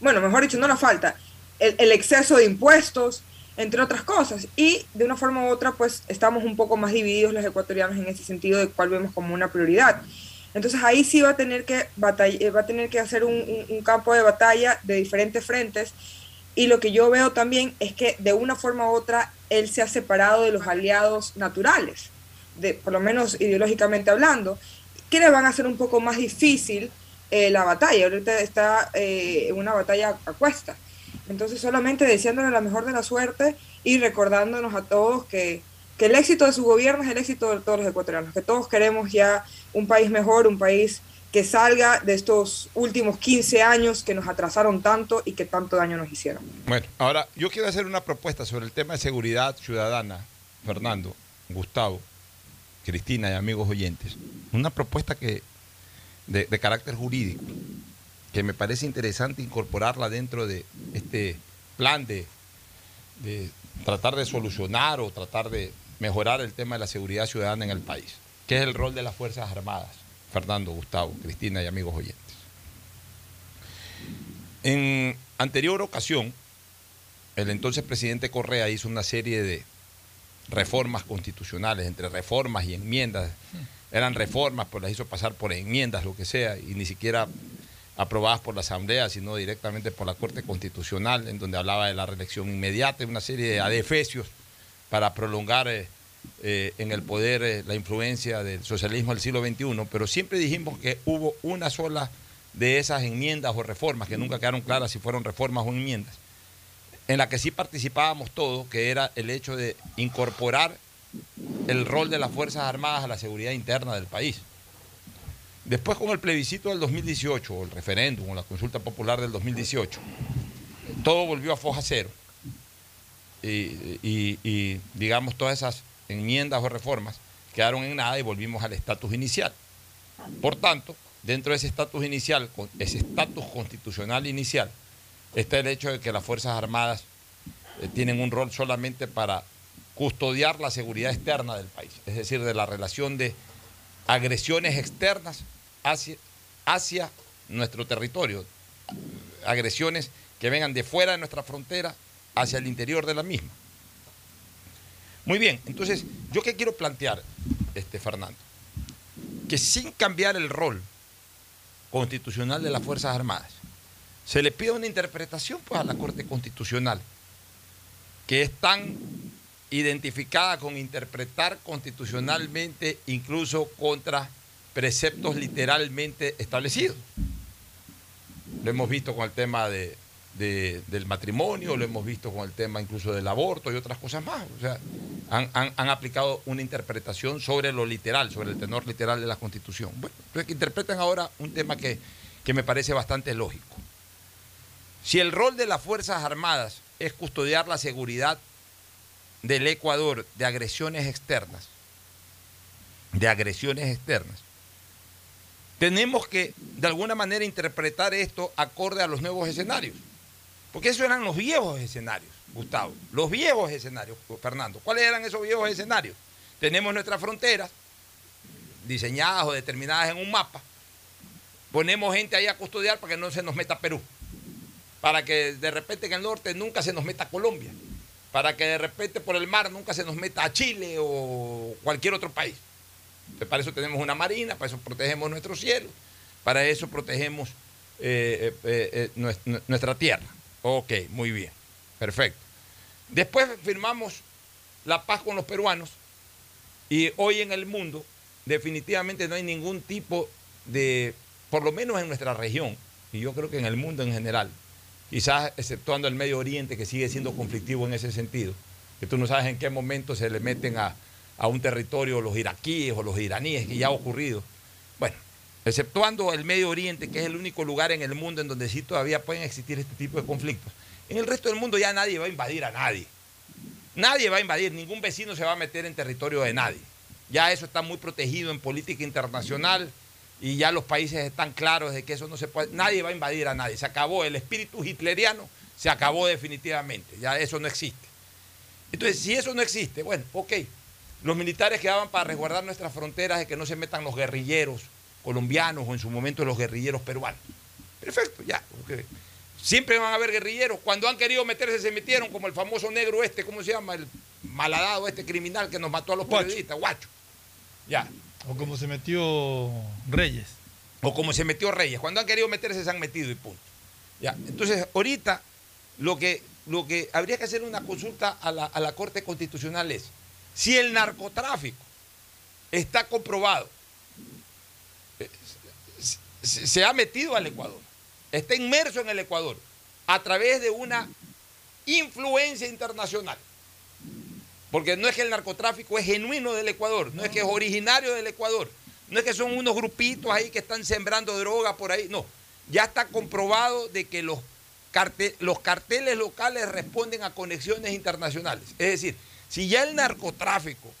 bueno, mejor dicho, no la falta, el, el, exceso de impuestos, entre otras cosas. Y de una forma u otra, pues estamos un poco más divididos los ecuatorianos en ese sentido de cuál vemos como una prioridad. Entonces ahí sí va a tener que, batalla, va a tener que hacer un, campo de batalla de diferentes frentes y lo que yo veo también es que de una forma u otra él se ha separado de los aliados naturales, de, por lo menos ideológicamente hablando, que le van a hacer un poco más difícil eh, la batalla. Ahorita está eh, una batalla a cuesta. Entonces solamente deseándole la mejor de la suerte y recordándonos a todos que, que el éxito de su gobierno es el éxito de todos los ecuatorianos, que todos queremos ya un país mejor, un país que salga de estos últimos 15 años que nos atrasaron tanto y que tanto daño nos hicieron. Bueno, ahora yo quiero hacer una propuesta sobre el tema de seguridad ciudadana, Fernando, Gustavo, Cristina y amigos oyentes. Una propuesta que de, de carácter jurídico, que me parece interesante incorporarla dentro de este plan de, tratar de solucionar o tratar de mejorar el tema de la seguridad ciudadana en el país, que es el rol de las Fuerzas Armadas. Fernando, Gustavo, Cristina y amigos oyentes. En anterior ocasión, el entonces presidente Correa hizo una serie de reformas constitucionales, entre reformas y enmiendas. Eran reformas, pues las hizo pasar por enmiendas, lo que sea, y ni siquiera aprobadas por la Asamblea, sino directamente por la Corte Constitucional, en donde hablaba de la reelección inmediata, una serie de adefesios para prolongar eh, eh, en el poder eh, la influencia del socialismo del siglo XXI, pero siempre dijimos que hubo una sola de esas enmiendas o reformas, que nunca quedaron claras si fueron reformas o enmiendas, en la que sí participábamos todos, que era el hecho de incorporar el rol de las Fuerzas Armadas a la seguridad interna del país. Después con el plebiscito del 2018, o el referéndum, o la consulta popular del 2018, todo volvió a foja cero. Y, digamos, todas esas enmiendas o reformas quedaron en nada y volvimos al estatus inicial. Por tanto, dentro de ese estatus inicial, ese estatus constitucional inicial, está el hecho de que las Fuerzas Armadas eh, tienen un rol solamente para custodiar la seguridad externa del país, es decir, de la relación de agresiones externas hacia, nuestro territorio, agresiones que vengan de fuera de nuestra frontera hacia el interior de la misma. Muy bien, entonces, ¿yo qué quiero plantear, este, Fernando? Que sin cambiar el rol constitucional de las Fuerzas Armadas, se le pide una interpretación pues, a la Corte Constitucional, que es tan identificada con interpretar constitucionalmente, incluso contra preceptos literalmente establecidos. Lo hemos visto con el tema de, de, del matrimonio, lo hemos visto con el tema incluso del aborto y otras cosas más. O sea, han, han, aplicado una interpretación sobre lo literal, sobre el tenor literal de la Constitución. Bueno, entonces que interpretan ahora un tema que, que me parece bastante lógico. Si el rol de las Fuerzas Armadas es custodiar la seguridad del Ecuador de agresiones externas, de agresiones externas, tenemos que de alguna manera interpretar esto acorde a los nuevos escenarios. Porque esos eran los viejos escenarios, Gustavo. Los viejos escenarios, Fernando. ¿Cuáles eran esos viejos escenarios? Tenemos nuestras fronteras diseñadas o determinadas en un mapa. Ponemos gente ahí a custodiar para que no se nos meta Perú. Para que de repente en el norte nunca se nos meta Colombia. Para que de repente por el mar nunca se nos meta a Chile o cualquier otro país. Para eso tenemos una marina, para eso protegemos nuestro cielo, para eso protegemos eh, eh, eh, nuestra, nuestra tierra. Ok, muy bien, perfecto. Después firmamos la paz con los peruanos Y hoy en el mundo definitivamente no hay ningún tipo de, por lo menos en nuestra región, y yo creo que en el mundo en general, quizás exceptuando el Medio Oriente que sigue siendo conflictivo en ese sentido, que tú no sabes en qué momento se le meten a, a un territorio los iraquíes o los iraníes, que ya ha ocurrido. Bueno, exceptuando el Medio Oriente, que es el único lugar en el mundo en donde sí todavía pueden existir este tipo de conflictos, en el resto del mundo ya nadie va a invadir a nadie. Nadie va a invadir, ningún vecino se va a meter en territorio de nadie. Ya eso está muy protegido en política internacional y ya los países están claros de que eso no se puede, nadie va a invadir a nadie. Se acabó el espíritu hitleriano, se acabó definitivamente, ya eso no existe. Entonces, si eso no existe, bueno, ok, los militares quedaban para resguardar nuestras fronteras de que no se metan los guerrilleros colombianos o en su momento los guerrilleros peruanos. Perfecto, ya. Siempre van a haber guerrilleros. Cuando han querido meterse, se metieron, como el famoso negro este, ¿cómo se llama? El malhadado, este criminal que nos mató a los periodistas, guacho. Ya. O como se metió Reyes. O como se metió Reyes. Cuando han querido meterse, se han metido y punto. Ya. Entonces, ahorita lo que, lo que habría que hacer una consulta a la, a la Corte Constitucional es si el narcotráfico está comprobado, eh, se ha metido al Ecuador, está inmerso en el Ecuador a través de una influencia internacional. Porque no es que el narcotráfico es genuino del Ecuador, no es que es originario del Ecuador, no es que son unos grupitos ahí que están sembrando droga por ahí, no. Ya está comprobado de que los, los carteles locales responden a conexiones internacionales. Es decir, si ya el narcotráfico,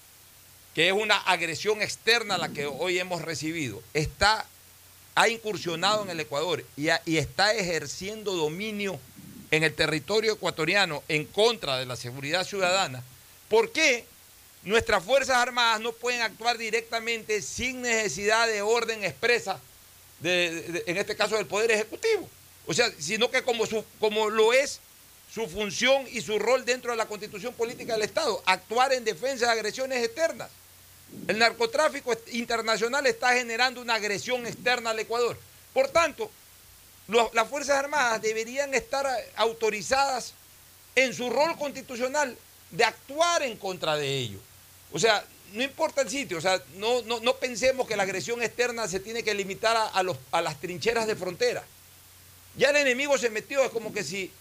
que es una agresión externa a la que hoy hemos recibido, está, ha incursionado en el Ecuador y, está ejerciendo dominio en el territorio ecuatoriano en contra de la seguridad ciudadana, ¿por qué nuestras Fuerzas Armadas no pueden actuar directamente sin necesidad de orden expresa, en este caso del Poder Ejecutivo? O sea, sino que como, su, como lo es su función y su rol dentro de la constitución política del Estado, actuar en defensa de agresiones externas. El narcotráfico internacional está generando una agresión externa al Ecuador. Por tanto, las Fuerzas Armadas deberían estar autorizadas en su rol constitucional de actuar en contra de ello. O sea, no importa el sitio, o sea, no, no, pensemos que la agresión externa se tiene que limitar a, los, a las trincheras de frontera. Ya el enemigo se metió, es como que si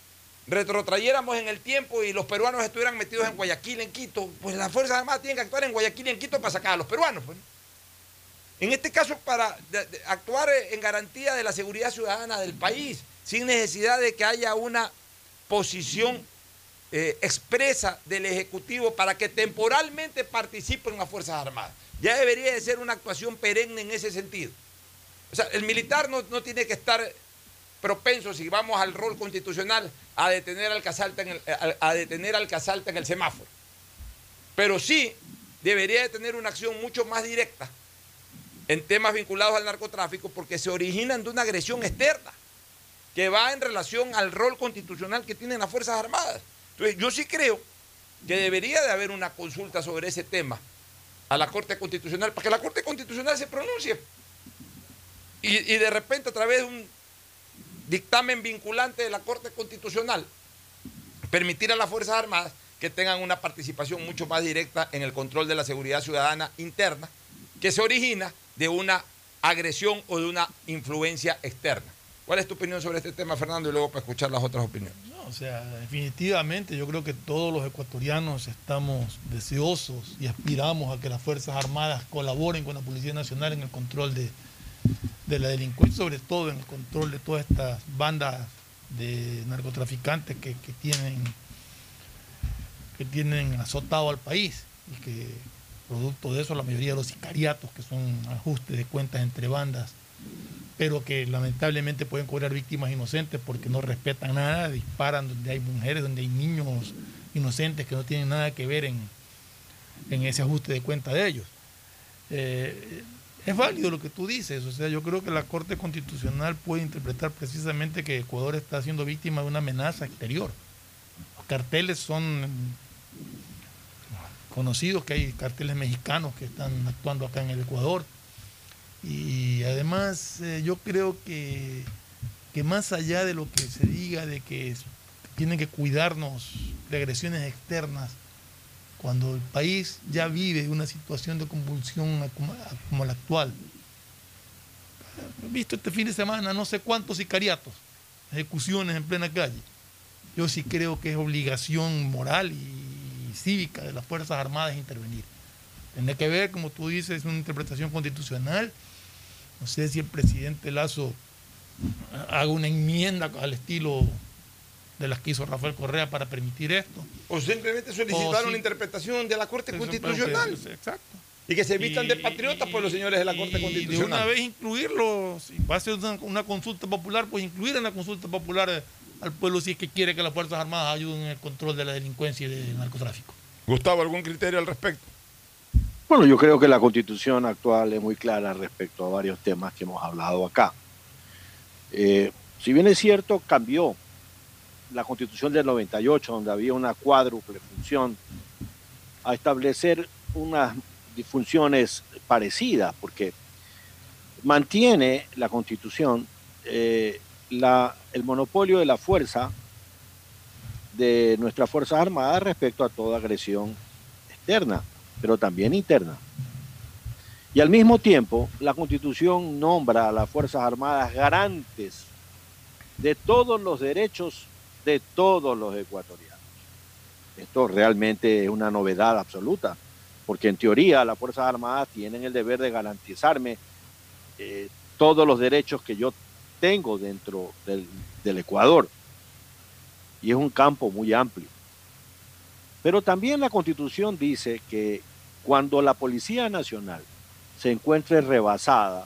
retrotrayéramos en el tiempo y los peruanos estuvieran metidos en Guayaquil, en Quito, pues las Fuerzas Armadas tienen que actuar en Guayaquil y en Quito para sacar a los peruanos. Pues. En este caso, para actuar en garantía de la seguridad ciudadana del país, sin necesidad de que haya una posición eh, expresa del Ejecutivo para que temporalmente participen las Fuerzas Armadas. Ya debería de ser una actuación perenne en ese sentido. O sea, el militar no, no tiene que estar propenso, si vamos al rol constitucional, a detener al Casalta en el, a, detener al Casalta en el semáforo. Pero sí debería de tener una acción mucho más directa en temas vinculados al narcotráfico porque se originan de una agresión externa que va en relación al rol constitucional que tienen las Fuerzas Armadas. Entonces, yo sí creo que debería de haber una consulta sobre ese tema a la Corte Constitucional, para que la Corte Constitucional se pronuncie. Y, y de repente a través de un dictamen vinculante de la Corte Constitucional, permitir a las Fuerzas Armadas que tengan una participación mucho más directa en el control de la seguridad ciudadana interna, que se origina de una agresión o de una influencia externa. ¿Cuál es tu opinión sobre este tema, Fernando? Y luego para escuchar las otras opiniones. No, o sea, definitivamente yo creo que todos los ecuatorianos estamos deseosos y aspiramos a que las Fuerzas Armadas colaboren con la Policía Nacional en el control de, de la delincuencia, sobre todo en el control de todas estas bandas de narcotraficantes que, tienen que tienen azotado al país y que producto de eso la mayoría de los sicariatos que son ajustes de cuentas entre bandas pero que lamentablemente pueden cobrar víctimas inocentes porque no respetan nada, disparan donde hay mujeres, donde hay niños inocentes que no tienen nada que ver en, en ese ajuste de cuenta de ellos. Eh, es válido lo que tú dices, o sea, yo creo que la Corte Constitucional puede interpretar precisamente que Ecuador está siendo víctima de una amenaza exterior. Los carteles son conocidos, que hay carteles mexicanos que están actuando acá en el Ecuador. Y además eh, yo creo que, que más allá de lo que se diga de que tienen que cuidarnos de agresiones externas, cuando el país ya vive una situación de convulsión como, la actual. He visto este fin de semana no sé cuántos sicariatos, ejecuciones en plena calle. Yo sí creo que es obligación moral y cívica de las Fuerzas Armadas intervenir. Tiene que ver, como tú dices, una interpretación constitucional. No sé si el presidente Lazo haga una enmienda al estilo de las que hizo Rafael Correa para permitir esto. O simplemente solicitar O una interpretación de la Corte Constitucional. Exacto. Y que se vistan de Y- patriotas por los señores de la Corte y De una Constitucional. vez incluirlo, si va a ser una, una consulta popular, pues incluir en la consulta popular eh, al pueblo si es que quiere que las Fuerzas Armadas ayuden en el control de la delincuencia y del narcotráfico. Gustavo, ¿algún criterio al respecto? Bueno, yo creo que la constitución actual es muy clara respecto a varios temas que hemos hablado acá. Eh, si bien es cierto, cambió la constitución del 98, donde había una cuádruple función, a establecer unas disfunciones parecidas, porque mantiene la constitución eh, la- el monopolio de la fuerza de nuestras Fuerzas Armadas respecto a toda agresión externa pero también interna. Y al mismo tiempo, la Constitución nombra a las Fuerzas Armadas garantes de todos los derechos de todos los ecuatorianos. Esto realmente es una novedad absoluta, porque en teoría las Fuerzas Armadas tienen el deber de garantizarme eh, todos los derechos que yo tengo dentro del, del Ecuador. Y es un campo muy amplio. Pero también la Constitución dice que cuando la Policía Nacional se encuentre rebasada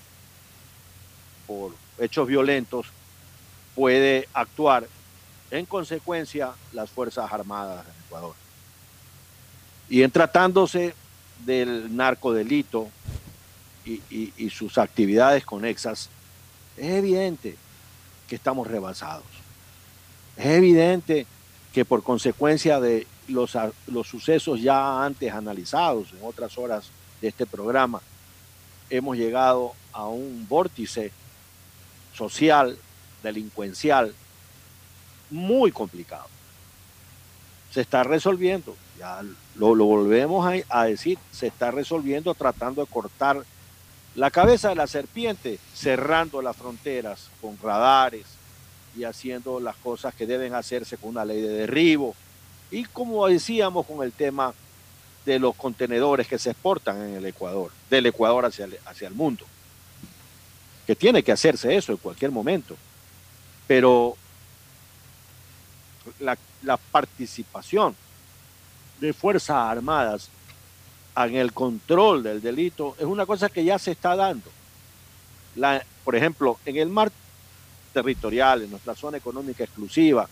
por hechos violentos, puede actuar en consecuencia las Fuerzas Armadas de Ecuador. Y en tratándose del narcodelito y, y- sus actividades conexas, es evidente que estamos rebasados. Es evidente que por consecuencia de los, los sucesos ya antes analizados en otras horas de este programa, hemos llegado a un vórtice social, delincuencial, muy complicado. Se está resolviendo, ya lo, volvemos a, decir, se está resolviendo tratando de cortar la cabeza de la serpiente, cerrando las fronteras con radares y haciendo las cosas que deben hacerse con una ley de derribo. Y como decíamos con el tema de los contenedores que se exportan en el Ecuador, del Ecuador hacia hacia el mundo, que tiene que hacerse eso en cualquier momento. Pero la, participación de Fuerzas Armadas en el control del delito es una cosa que ya se está dando. Por ejemplo, en el mar territorial, en nuestra zona económica exclusiva,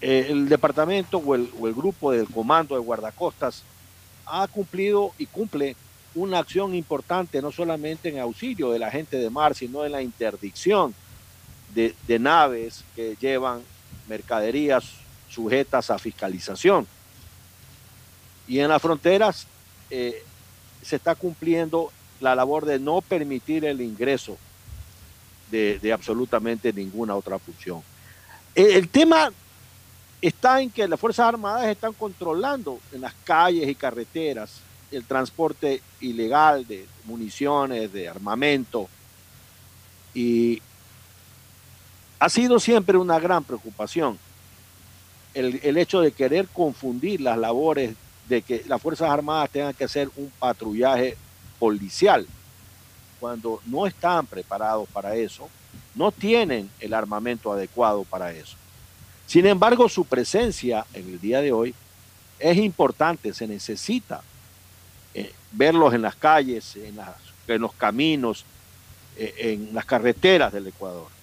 eh, el departamento o el, grupo del comando de guardacostas ha cumplido y cumple una acción importante, no solamente en auxilio de la gente de mar, sino en la interdicción de naves que llevan mercaderías sujetas a fiscalización. Y en las fronteras eh, se está cumpliendo la labor de no permitir el ingreso de, absolutamente ninguna otra función. El, el tema está en que las Fuerzas Armadas están controlando en las calles y carreteras el transporte ilegal de municiones, de armamento, y ha sido siempre una gran preocupación el, el hecho de querer confundir las labores de que las Fuerzas Armadas tengan que hacer un patrullaje policial, cuando no están preparados para eso, no tienen el armamento adecuado para eso. Sin embargo, su presencia en el día de hoy es importante, se necesita eh, verlos en las calles, en, las, en los caminos, eh, en las carreteras del Ecuador.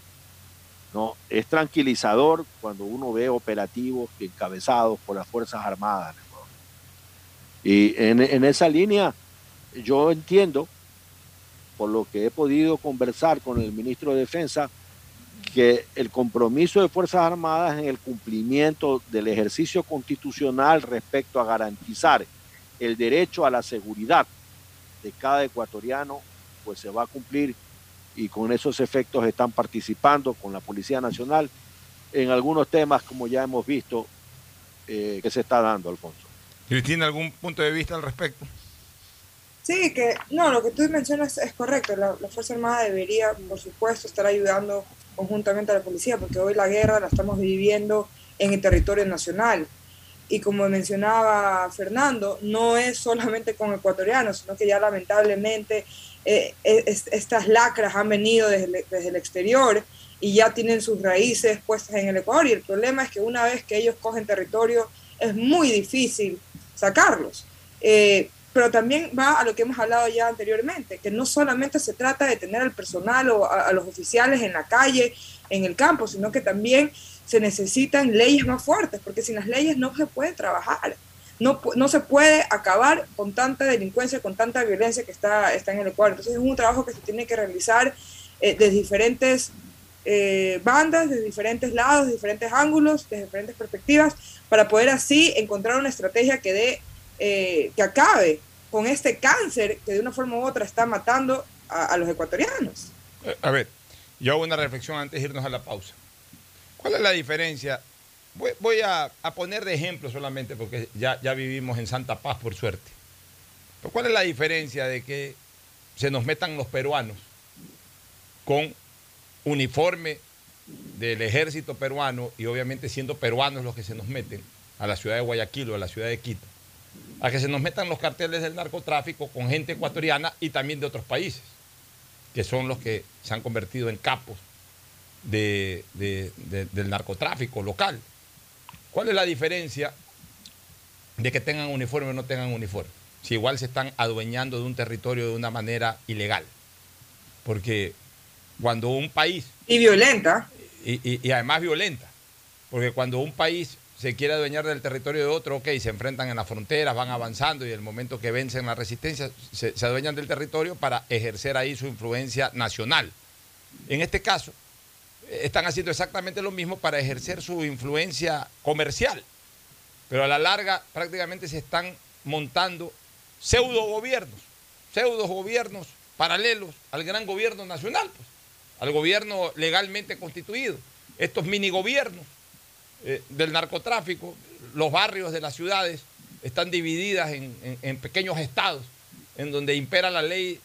¿No? Es tranquilizador cuando uno ve operativos encabezados por las Fuerzas Armadas. Y en, en esa línea yo entiendo, por lo que he podido conversar con el ministro de Defensa, que el compromiso de Fuerzas Armadas en el cumplimiento del ejercicio constitucional respecto a garantizar el derecho a la seguridad de cada ecuatoriano, pues se va a cumplir y con esos efectos están participando con la Policía Nacional en algunos temas como ya hemos visto eh, que se está dando, Alfonso. Cristina, ¿algún punto de vista al respecto? Sí, que no, lo que tú mencionas es correcto. La, la, Fuerza Armada debería, por supuesto, estar ayudando conjuntamente a la policía, porque hoy la guerra la estamos viviendo en el territorio nacional. Y como mencionaba Fernando, no es solamente con ecuatorianos, sino que ya lamentablemente eh, es, estas lacras han venido desde, desde el exterior y ya tienen sus raíces puestas en el Ecuador. Y el problema es que una vez que ellos cogen territorio, es muy difícil sacarlos. Eh, pero también va a lo que hemos hablado ya anteriormente, que no solamente se trata de tener al personal o a, a, los oficiales en la calle, en el campo, sino que también se necesitan leyes más fuertes, porque sin las leyes no se puede trabajar. No, no se puede acabar con tanta delincuencia, con tanta violencia que está, está en el Ecuador. Entonces es un trabajo que se tiene que realizar eh, de diferentes eh, bandas, de diferentes lados, de diferentes ángulos, de diferentes perspectivas, para poder así encontrar una estrategia que dé eh, que acabe con este cáncer que de una forma u otra está matando a, los ecuatorianos. A ver, yo hago una reflexión antes de irnos a la pausa. ¿Cuál es la diferencia? Voy, a, poner de ejemplo solamente porque ya, vivimos en Santa Paz por suerte. Pero ¿cuál es la diferencia de que se nos metan los peruanos con uniforme del ejército peruano y obviamente siendo peruanos los que se nos meten a la ciudad de Guayaquil o a la ciudad de Quito? a que se nos metan los carteles del narcotráfico con gente ecuatoriana y también de otros países, que son los que se han convertido en capos de, de, de, del narcotráfico local. ¿Cuál es la diferencia de que tengan uniforme o no tengan uniforme? Si igual se están adueñando de un territorio de una manera ilegal. Porque cuando un país... Y violenta. Y, y, y además violenta. Porque cuando un país se quiere adueñar del territorio de otro, ok, se enfrentan en las fronteras, van avanzando y el momento que vencen la resistencia, se, se, adueñan del territorio para ejercer ahí su influencia nacional. En este caso, están haciendo exactamente lo mismo para ejercer su influencia comercial, pero a la larga prácticamente se están montando pseudo gobiernos, pseudo gobiernos paralelos al gran gobierno nacional, pues, al gobierno legalmente constituido, estos mini gobiernos eh, del narcotráfico, los barrios de las ciudades están divididas en, pequeños estados, en donde impera la ley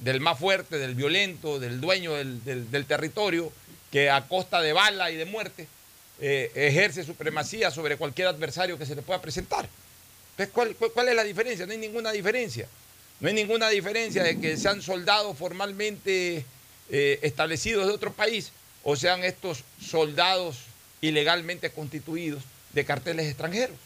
del más fuerte, del violento, del dueño del territorio, que a costa de bala y de muerte eh, ejerce supremacía sobre cualquier adversario que se le pueda presentar. Entonces, ¿cuál, cuál, ¿cuál, es la diferencia? No hay ninguna diferencia. No hay ninguna diferencia de que sean soldados formalmente eh, establecidos de otro país o sean estos soldados ilegalmente constituidos de carteles extranjeros.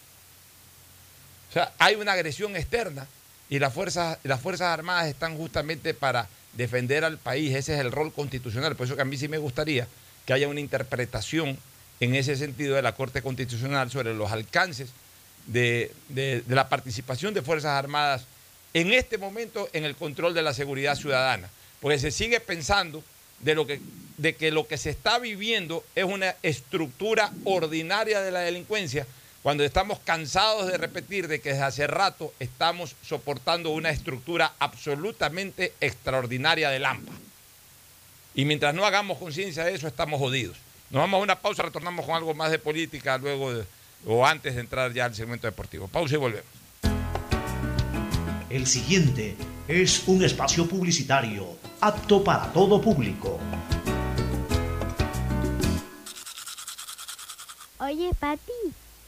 O sea, hay una agresión externa y las fuerzas, las fuerzas Armadas están justamente para defender al país. Ese es el rol constitucional. Por eso que a mí sí me gustaría que haya una interpretación en ese sentido de la Corte Constitucional sobre los alcances de, de, la participación de Fuerzas Armadas en este momento en el control de la seguridad ciudadana. Porque se sigue pensando de, lo que, de que lo que se está viviendo es una estructura ordinaria de la delincuencia, cuando estamos cansados de repetir de que desde hace rato estamos soportando una estructura absolutamente extraordinaria del AMPA. Y mientras no hagamos conciencia de eso, estamos jodidos. Nos vamos a una pausa, retornamos con algo más de política luego de, o antes de entrar ya al segmento deportivo. Pausa y volvemos. El siguiente es un espacio publicitario apto para todo público. Oye, Pati,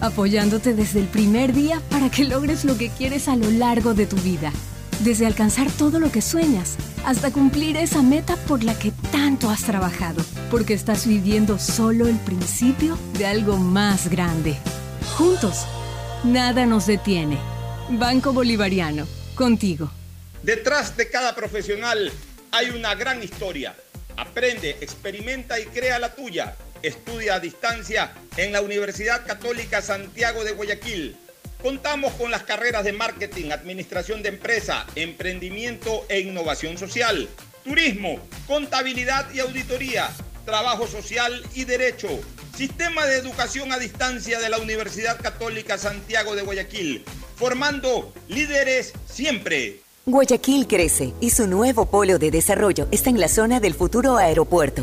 apoyándote desde el primer día para que logres lo que quieres a lo largo de tu vida. Desde alcanzar todo lo que sueñas hasta cumplir esa meta por la que tanto has trabajado, porque estás viviendo solo el principio de algo más grande. Juntos, nada nos detiene. Banco Bolivariano, contigo. Detrás de cada profesional hay una gran historia. Aprende, experimenta y crea la tuya. Estudia a distancia en la Universidad Católica Santiago de Guayaquil. Contamos con las carreras de marketing, administración de empresa, emprendimiento e innovación social, turismo, contabilidad y auditoría, trabajo social y derecho. Sistema de educación a distancia de la Universidad Católica Santiago de Guayaquil, formando líderes siempre. Guayaquil crece y su nuevo polo de desarrollo está en la zona del futuro aeropuerto.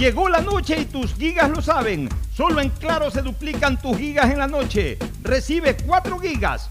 Llegó la noche y tus gigas lo saben. Solo en Claro se duplican tus gigas en la noche. Recibe 4 gigas,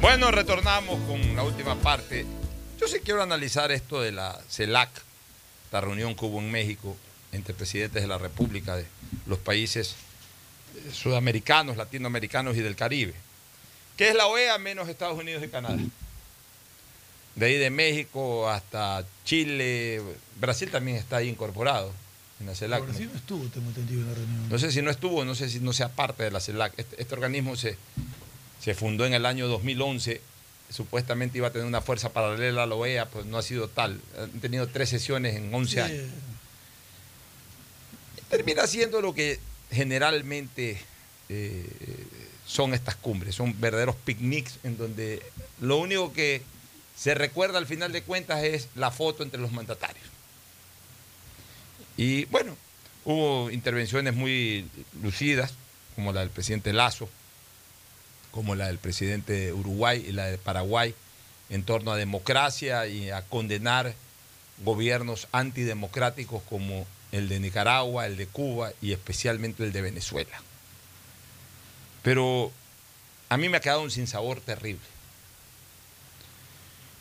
Bueno, retornamos con la última parte. Yo sí quiero analizar esto de la CELAC, la reunión que hubo en México entre presidentes de la República de los países eh, sudamericanos, latinoamericanos y del Caribe. ¿Qué es la OEA menos Estados Unidos y Canadá? De ahí de México hasta Chile, Brasil también está ahí incorporado en la CELAC. Brasil no estuvo, tengo entendido, en la reunión. No sé si no estuvo, no sé si no sea parte de la CELAC. Este, este organismo se, se fundó en el año 2011, supuestamente iba a tener una fuerza paralela a la OEA, pues no ha sido tal. Han tenido tres sesiones en 11 Sí. años. Termina siendo lo que generalmente eh, son estas cumbres, son verdaderos picnics en donde lo único que se recuerda al final de cuentas es la foto entre los mandatarios. Y bueno, hubo intervenciones muy lucidas, como la del presidente Lazo, como la del presidente de Uruguay y la de Paraguay, en torno a democracia y a condenar gobiernos antidemocráticos como el de Nicaragua, el de Cuba y especialmente el de Venezuela. Pero a mí me ha quedado un sinsabor terrible.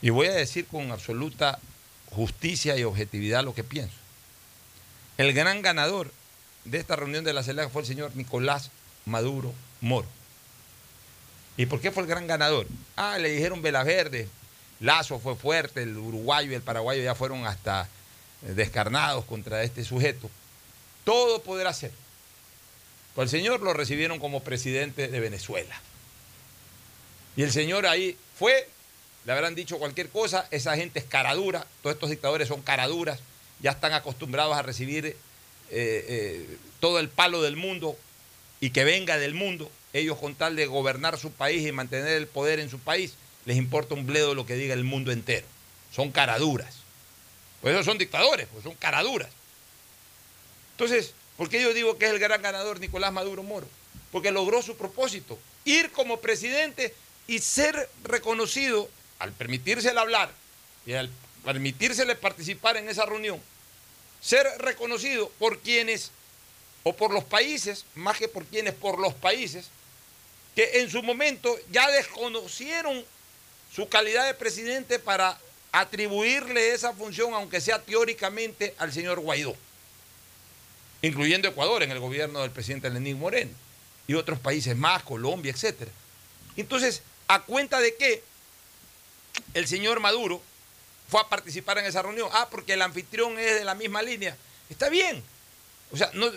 Y voy a decir con absoluta justicia y objetividad lo que pienso. El gran ganador de esta reunión de la CELAC fue el señor Nicolás Maduro Moro. ¿Y por qué fue el gran ganador? Ah, le dijeron Vela Verde, Lazo fue fuerte, el uruguayo y el paraguayo ya fueron hasta descarnados contra este sujeto. Todo podrá ser. Pues el señor lo recibieron como presidente de Venezuela. Y el señor ahí fue, le habrán dicho cualquier cosa, esa gente es caradura, todos estos dictadores son caraduras, ya están acostumbrados a recibir eh, eh, todo el palo del mundo y que venga del mundo. Ellos con tal de gobernar su país y mantener el poder en su país, les importa un bledo lo que diga el mundo entero. Son caraduras. Pues esos son dictadores, pues son caraduras. Entonces, ¿por qué yo digo que es el gran ganador Nicolás Maduro Moro? Porque logró su propósito, ir como presidente y ser reconocido al permitírsele hablar y al permitírsele participar en esa reunión, ser reconocido por quienes, o por los países, más que por quienes, por los países, que en su momento ya desconocieron su calidad de presidente para atribuirle esa función, aunque sea teóricamente, al señor Guaidó, incluyendo Ecuador en el gobierno del presidente Lenín Moreno y otros países más, Colombia, etc. Entonces, ¿a cuenta de qué el señor Maduro fue a participar en esa reunión? Ah, porque el anfitrión es de la misma línea. Está bien. O sea, no,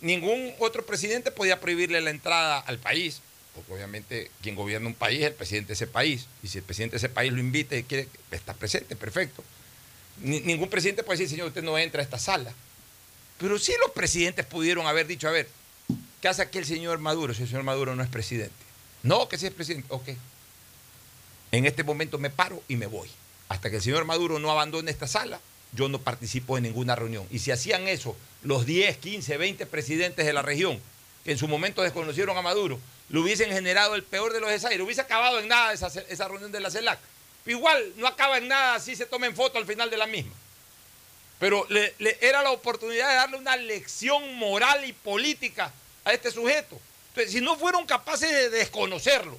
ningún otro presidente podía prohibirle la entrada al país porque obviamente quien gobierna un país es el presidente de ese país, y si el presidente de ese país lo invita y quiere estar presente, perfecto. ningún presidente puede decir, señor, usted no entra a esta sala. Pero sí los presidentes pudieron haber dicho, a ver, ¿qué hace aquí el señor Maduro si el señor Maduro no es presidente? No, que sí es presidente, ok. En este momento me paro y me voy. Hasta que el señor Maduro no abandone esta sala, yo no participo en ninguna reunión. Y si hacían eso los 10, 15, 20 presidentes de la región, que en su momento desconocieron a Maduro, le hubiesen generado el peor de los desaires, hubiese acabado en nada esa, esa reunión de la CELAC. Igual no acaba en nada si se tomen fotos al final de la misma. Pero le, era la oportunidad de darle una lección moral y política a este sujeto. Entonces, si no fueron capaces de desconocerlo,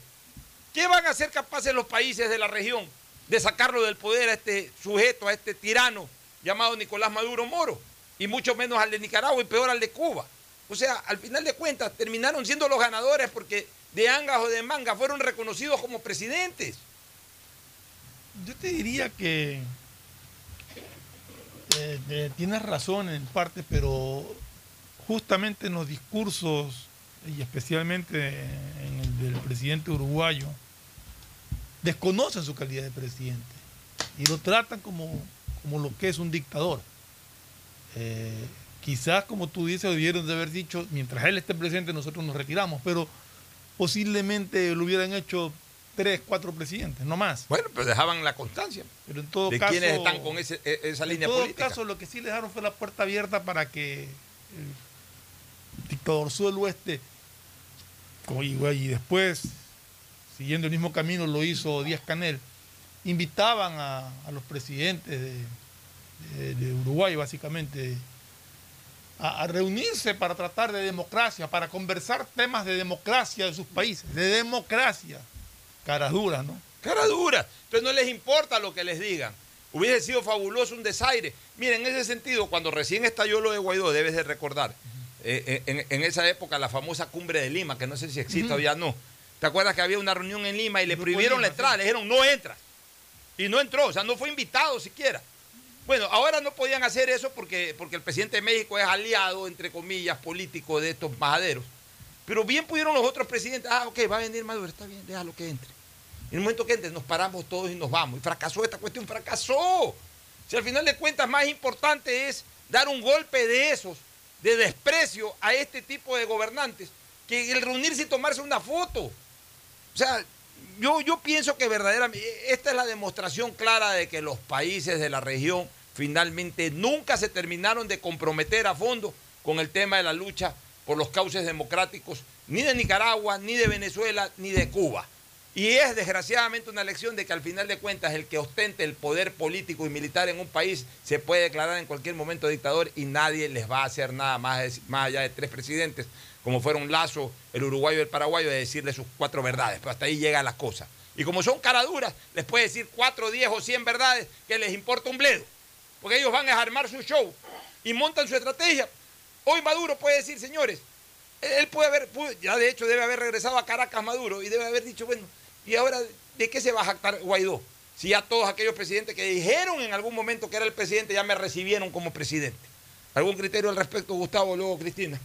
¿qué van a ser capaces los países de la región de sacarlo del poder a este sujeto, a este tirano llamado Nicolás Maduro Moro? Y mucho menos al de Nicaragua y peor al de Cuba. O sea, al final de cuentas terminaron siendo los ganadores porque de angas o de manga fueron reconocidos como presidentes. Yo te diría que eh, eh, tienes razón en parte, pero justamente en los discursos, y especialmente en el del presidente uruguayo, desconocen su calidad de presidente y lo tratan como, como lo que es un dictador. Eh, Quizás, como tú dices, debieron de haber dicho, mientras él esté presente, nosotros nos retiramos, pero posiblemente lo hubieran hecho tres, cuatro presidentes, no más. Bueno, pero dejaban la constancia. Pero en todo de caso, quienes están con ese, e, esa línea política. En todo caso, lo que sí le dejaron fue la puerta abierta para que el dictador sur del oeste, y después, siguiendo el mismo camino, lo hizo Díaz Canel, invitaban a, los presidentes de Uruguay, básicamente, a, reunirse para tratar de democracia, para conversar temas de democracia de sus países, de democracia. Cara dura, ¿no? Cara dura. Entonces no les importa lo que les digan. Hubiese sido fabuloso un desaire. Miren, en ese sentido, cuando recién estalló lo de Guaidó, debes de recordar, eh, eh, en, esa época, la famosa cumbre de Lima, que no sé si existe o ya no. ¿Te acuerdas que había una reunión en Lima y le prohibieron la entrada? Le dijeron, no entras. Y no entró, o sea, no fue invitado siquiera. Bueno, ahora no podían hacer eso porque, porque el presidente de México es aliado, entre comillas, político de estos majaderos. Pero bien pudieron los otros presidentes, ah, ok, va a venir Maduro, está bien, déjalo que entre. En el momento que entre, nos paramos todos y nos vamos. Y fracasó esta cuestión, fracasó. Si al final de cuentas más importante es dar un golpe de esos, de desprecio a este tipo de gobernantes, que el reunirse y tomarse una foto. O sea, yo, yo pienso que verdaderamente esta es la demostración clara de que los países de la región finalmente nunca se terminaron de comprometer a fondo con el tema de la lucha por los cauces democráticos, ni de Nicaragua, ni de Venezuela, ni de Cuba. Y es desgraciadamente una lección de que al final de cuentas el que ostente el poder político y militar en un país se puede declarar en cualquier momento dictador y nadie les va a hacer nada más, más allá de tres presidentes, como fueron Lazo, el uruguayo y el paraguayo, de decirle sus cuatro verdades. Pero hasta ahí llegan las cosas. Y como son caraduras, les puede decir cuatro, diez o cien verdades que les importa un bledo. Porque ellos van a armar su show y montan su estrategia. Hoy Maduro puede decir, señores, él puede haber, ya de hecho debe haber regresado a Caracas Maduro y debe haber dicho, bueno, ¿y ahora de qué se va a jactar Guaidó? Si ya todos aquellos presidentes que dijeron en algún momento que era el presidente ya me recibieron como presidente. ¿Algún criterio al respecto, Gustavo, luego Cristina?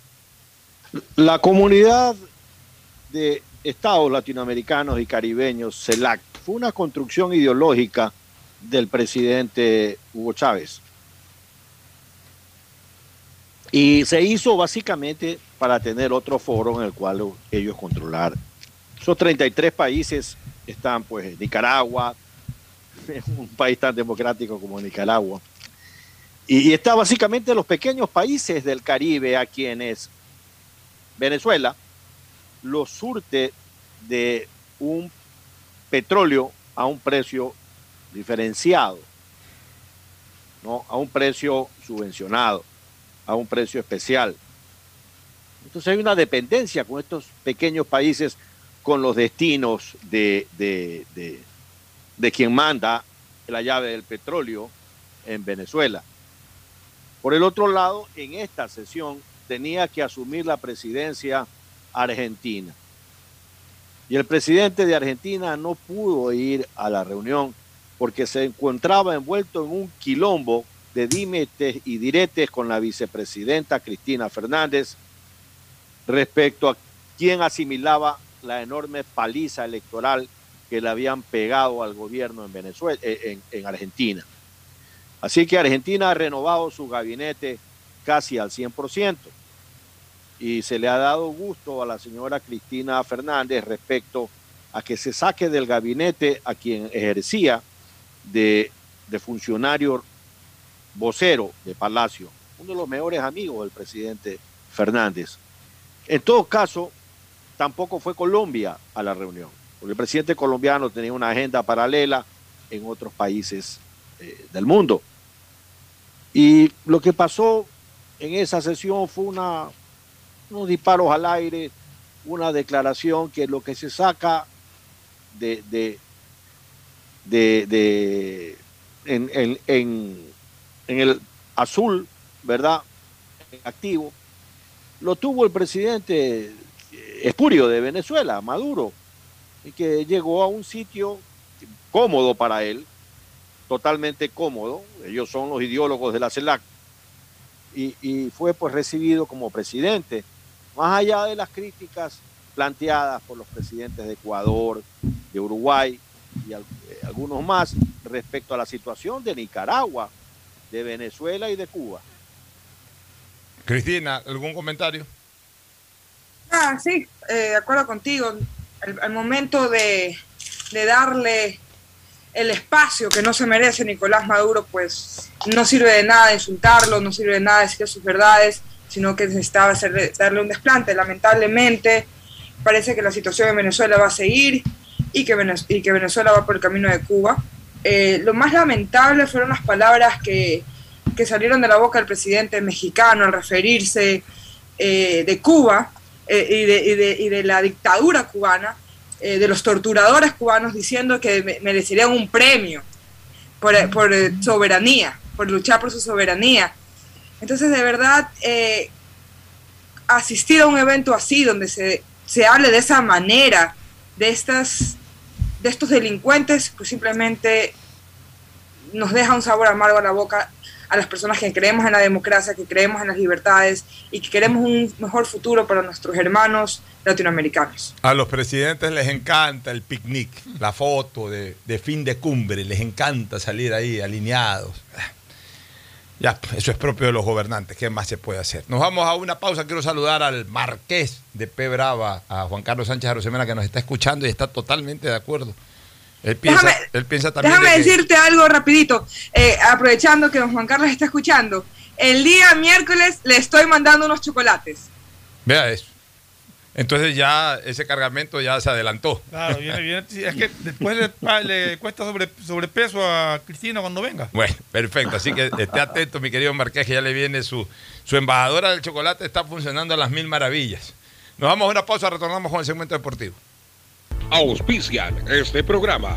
La comunidad de estados latinoamericanos y caribeños, CELAC, fue una construcción ideológica del presidente Hugo Chávez. Y se hizo básicamente para tener otro foro en el cual ellos controlar. Esos 33 países están, pues, Nicaragua, un país tan democrático como Nicaragua. Y, está básicamente los pequeños países del Caribe a quienes Venezuela los surte de un petróleo a un precio diferenciado, ¿no? a un precio subvencionado, a un precio especial. Entonces hay una dependencia con estos pequeños países con los destinos de, de, de, de quien manda la llave del petróleo en Venezuela. Por el otro lado, en esta sesión tenía que asumir la presidencia Argentina. Y el presidente de Argentina no pudo ir a la reunión porque se encontraba envuelto en un quilombo de dimetes y diretes con la vicepresidenta Cristina Fernández respecto a quien asimilaba la enorme paliza electoral que le habían pegado al gobierno en Venezuela, en, en Argentina. Así que Argentina ha renovado su gabinete casi al 100% y se le ha dado gusto a la señora Cristina Fernández respecto a que se saque del gabinete a quien ejercía de, funcionario vocero de Palacio, uno de los mejores amigos del presidente Fernández. En todo caso, tampoco fue Colombia a la reunión, porque el presidente colombiano tenía una agenda paralela en otros países eh, del mundo. Y lo que pasó en esa sesión fue una unos disparos al aire, una declaración que lo que se saca de, de, de, en, en, en, en, el azul, ¿verdad? Activo, lo tuvo el presidente espurio de Venezuela, Maduro, y que llegó a un sitio cómodo para él, totalmente cómodo, ellos son los ideólogos de la CELAC, y, y fue pues recibido como presidente más allá de las críticas planteadas por los presidentes de Ecuador, de Uruguay y algunos más respecto a la situación de Nicaragua, de Venezuela y de Cuba. Cristina, ¿algún comentario? Ah, sí, eh, de acuerdo contigo. Al, al momento de, de, darle el espacio que no se merece Nicolás Maduro, pues no sirve de nada insultarlo, no sirve de nada decir sus verdades sino que necesitaba hacerle, darle un desplante. Lamentablemente, parece que la situación en Venezuela va a seguir y que, y que Venezuela va por el camino de Cuba. Eh, lo más lamentable fueron las palabras que, que, salieron de la boca del presidente mexicano al referirse eh, de Cuba eh, y, de, y, de, y, de, la dictadura cubana, eh, de los torturadores cubanos, diciendo que merecerían un premio por, por soberanía, por luchar por su soberanía. Entonces, de verdad, eh, asistir a un evento así, donde se, se hable de esa manera de, estas, de estos delincuentes, pues simplemente nos deja un sabor amargo a la boca a las personas que creemos en la democracia, que creemos en las libertades y que queremos un mejor futuro para nuestros hermanos latinoamericanos. A los presidentes les encanta el picnic, la foto de, de fin de cumbre, les encanta salir ahí alineados. Ya, eso es propio de los gobernantes. ¿Qué más se puede hacer? Nos vamos a una pausa. Quiero saludar al marqués de P. Brava, a Juan Carlos Sánchez Arosemena, que nos está escuchando y está totalmente de acuerdo. Él piensa, déjame, él piensa también. Déjame de que, decirte algo rapidito, eh, aprovechando que don Juan Carlos está escuchando. El día miércoles le estoy mandando unos chocolates. Vea eso. Entonces ya ese cargamento ya se adelantó. Claro, viene, viene. Es que después le cuesta sobre, sobrepeso a Cristina cuando venga. Bueno, perfecto. Así que esté atento, mi querido Marqués, que ya le viene su, su embajadora del chocolate, está funcionando a las mil maravillas. Nos vamos a una pausa, retornamos con el segmento deportivo. Auspician este programa.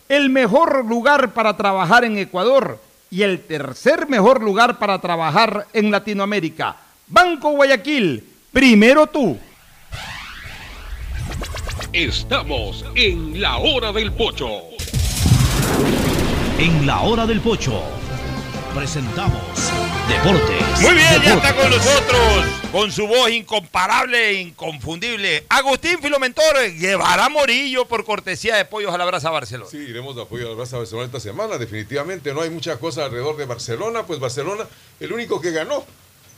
el mejor lugar para trabajar en Ecuador y el tercer mejor lugar para trabajar en Latinoamérica. Banco Guayaquil, primero tú. Estamos en la hora del pocho. En la hora del pocho presentamos Deportes. Muy bien, ya está con nosotros, con su voz incomparable e inconfundible. Agustín Filomentor llevará Morillo por cortesía de Pollos a la Brasa Barcelona. Sí, iremos de apoyo a la Brasa Barcelona esta semana. Definitivamente no hay mucha cosa alrededor de Barcelona. Pues Barcelona, el único que ganó.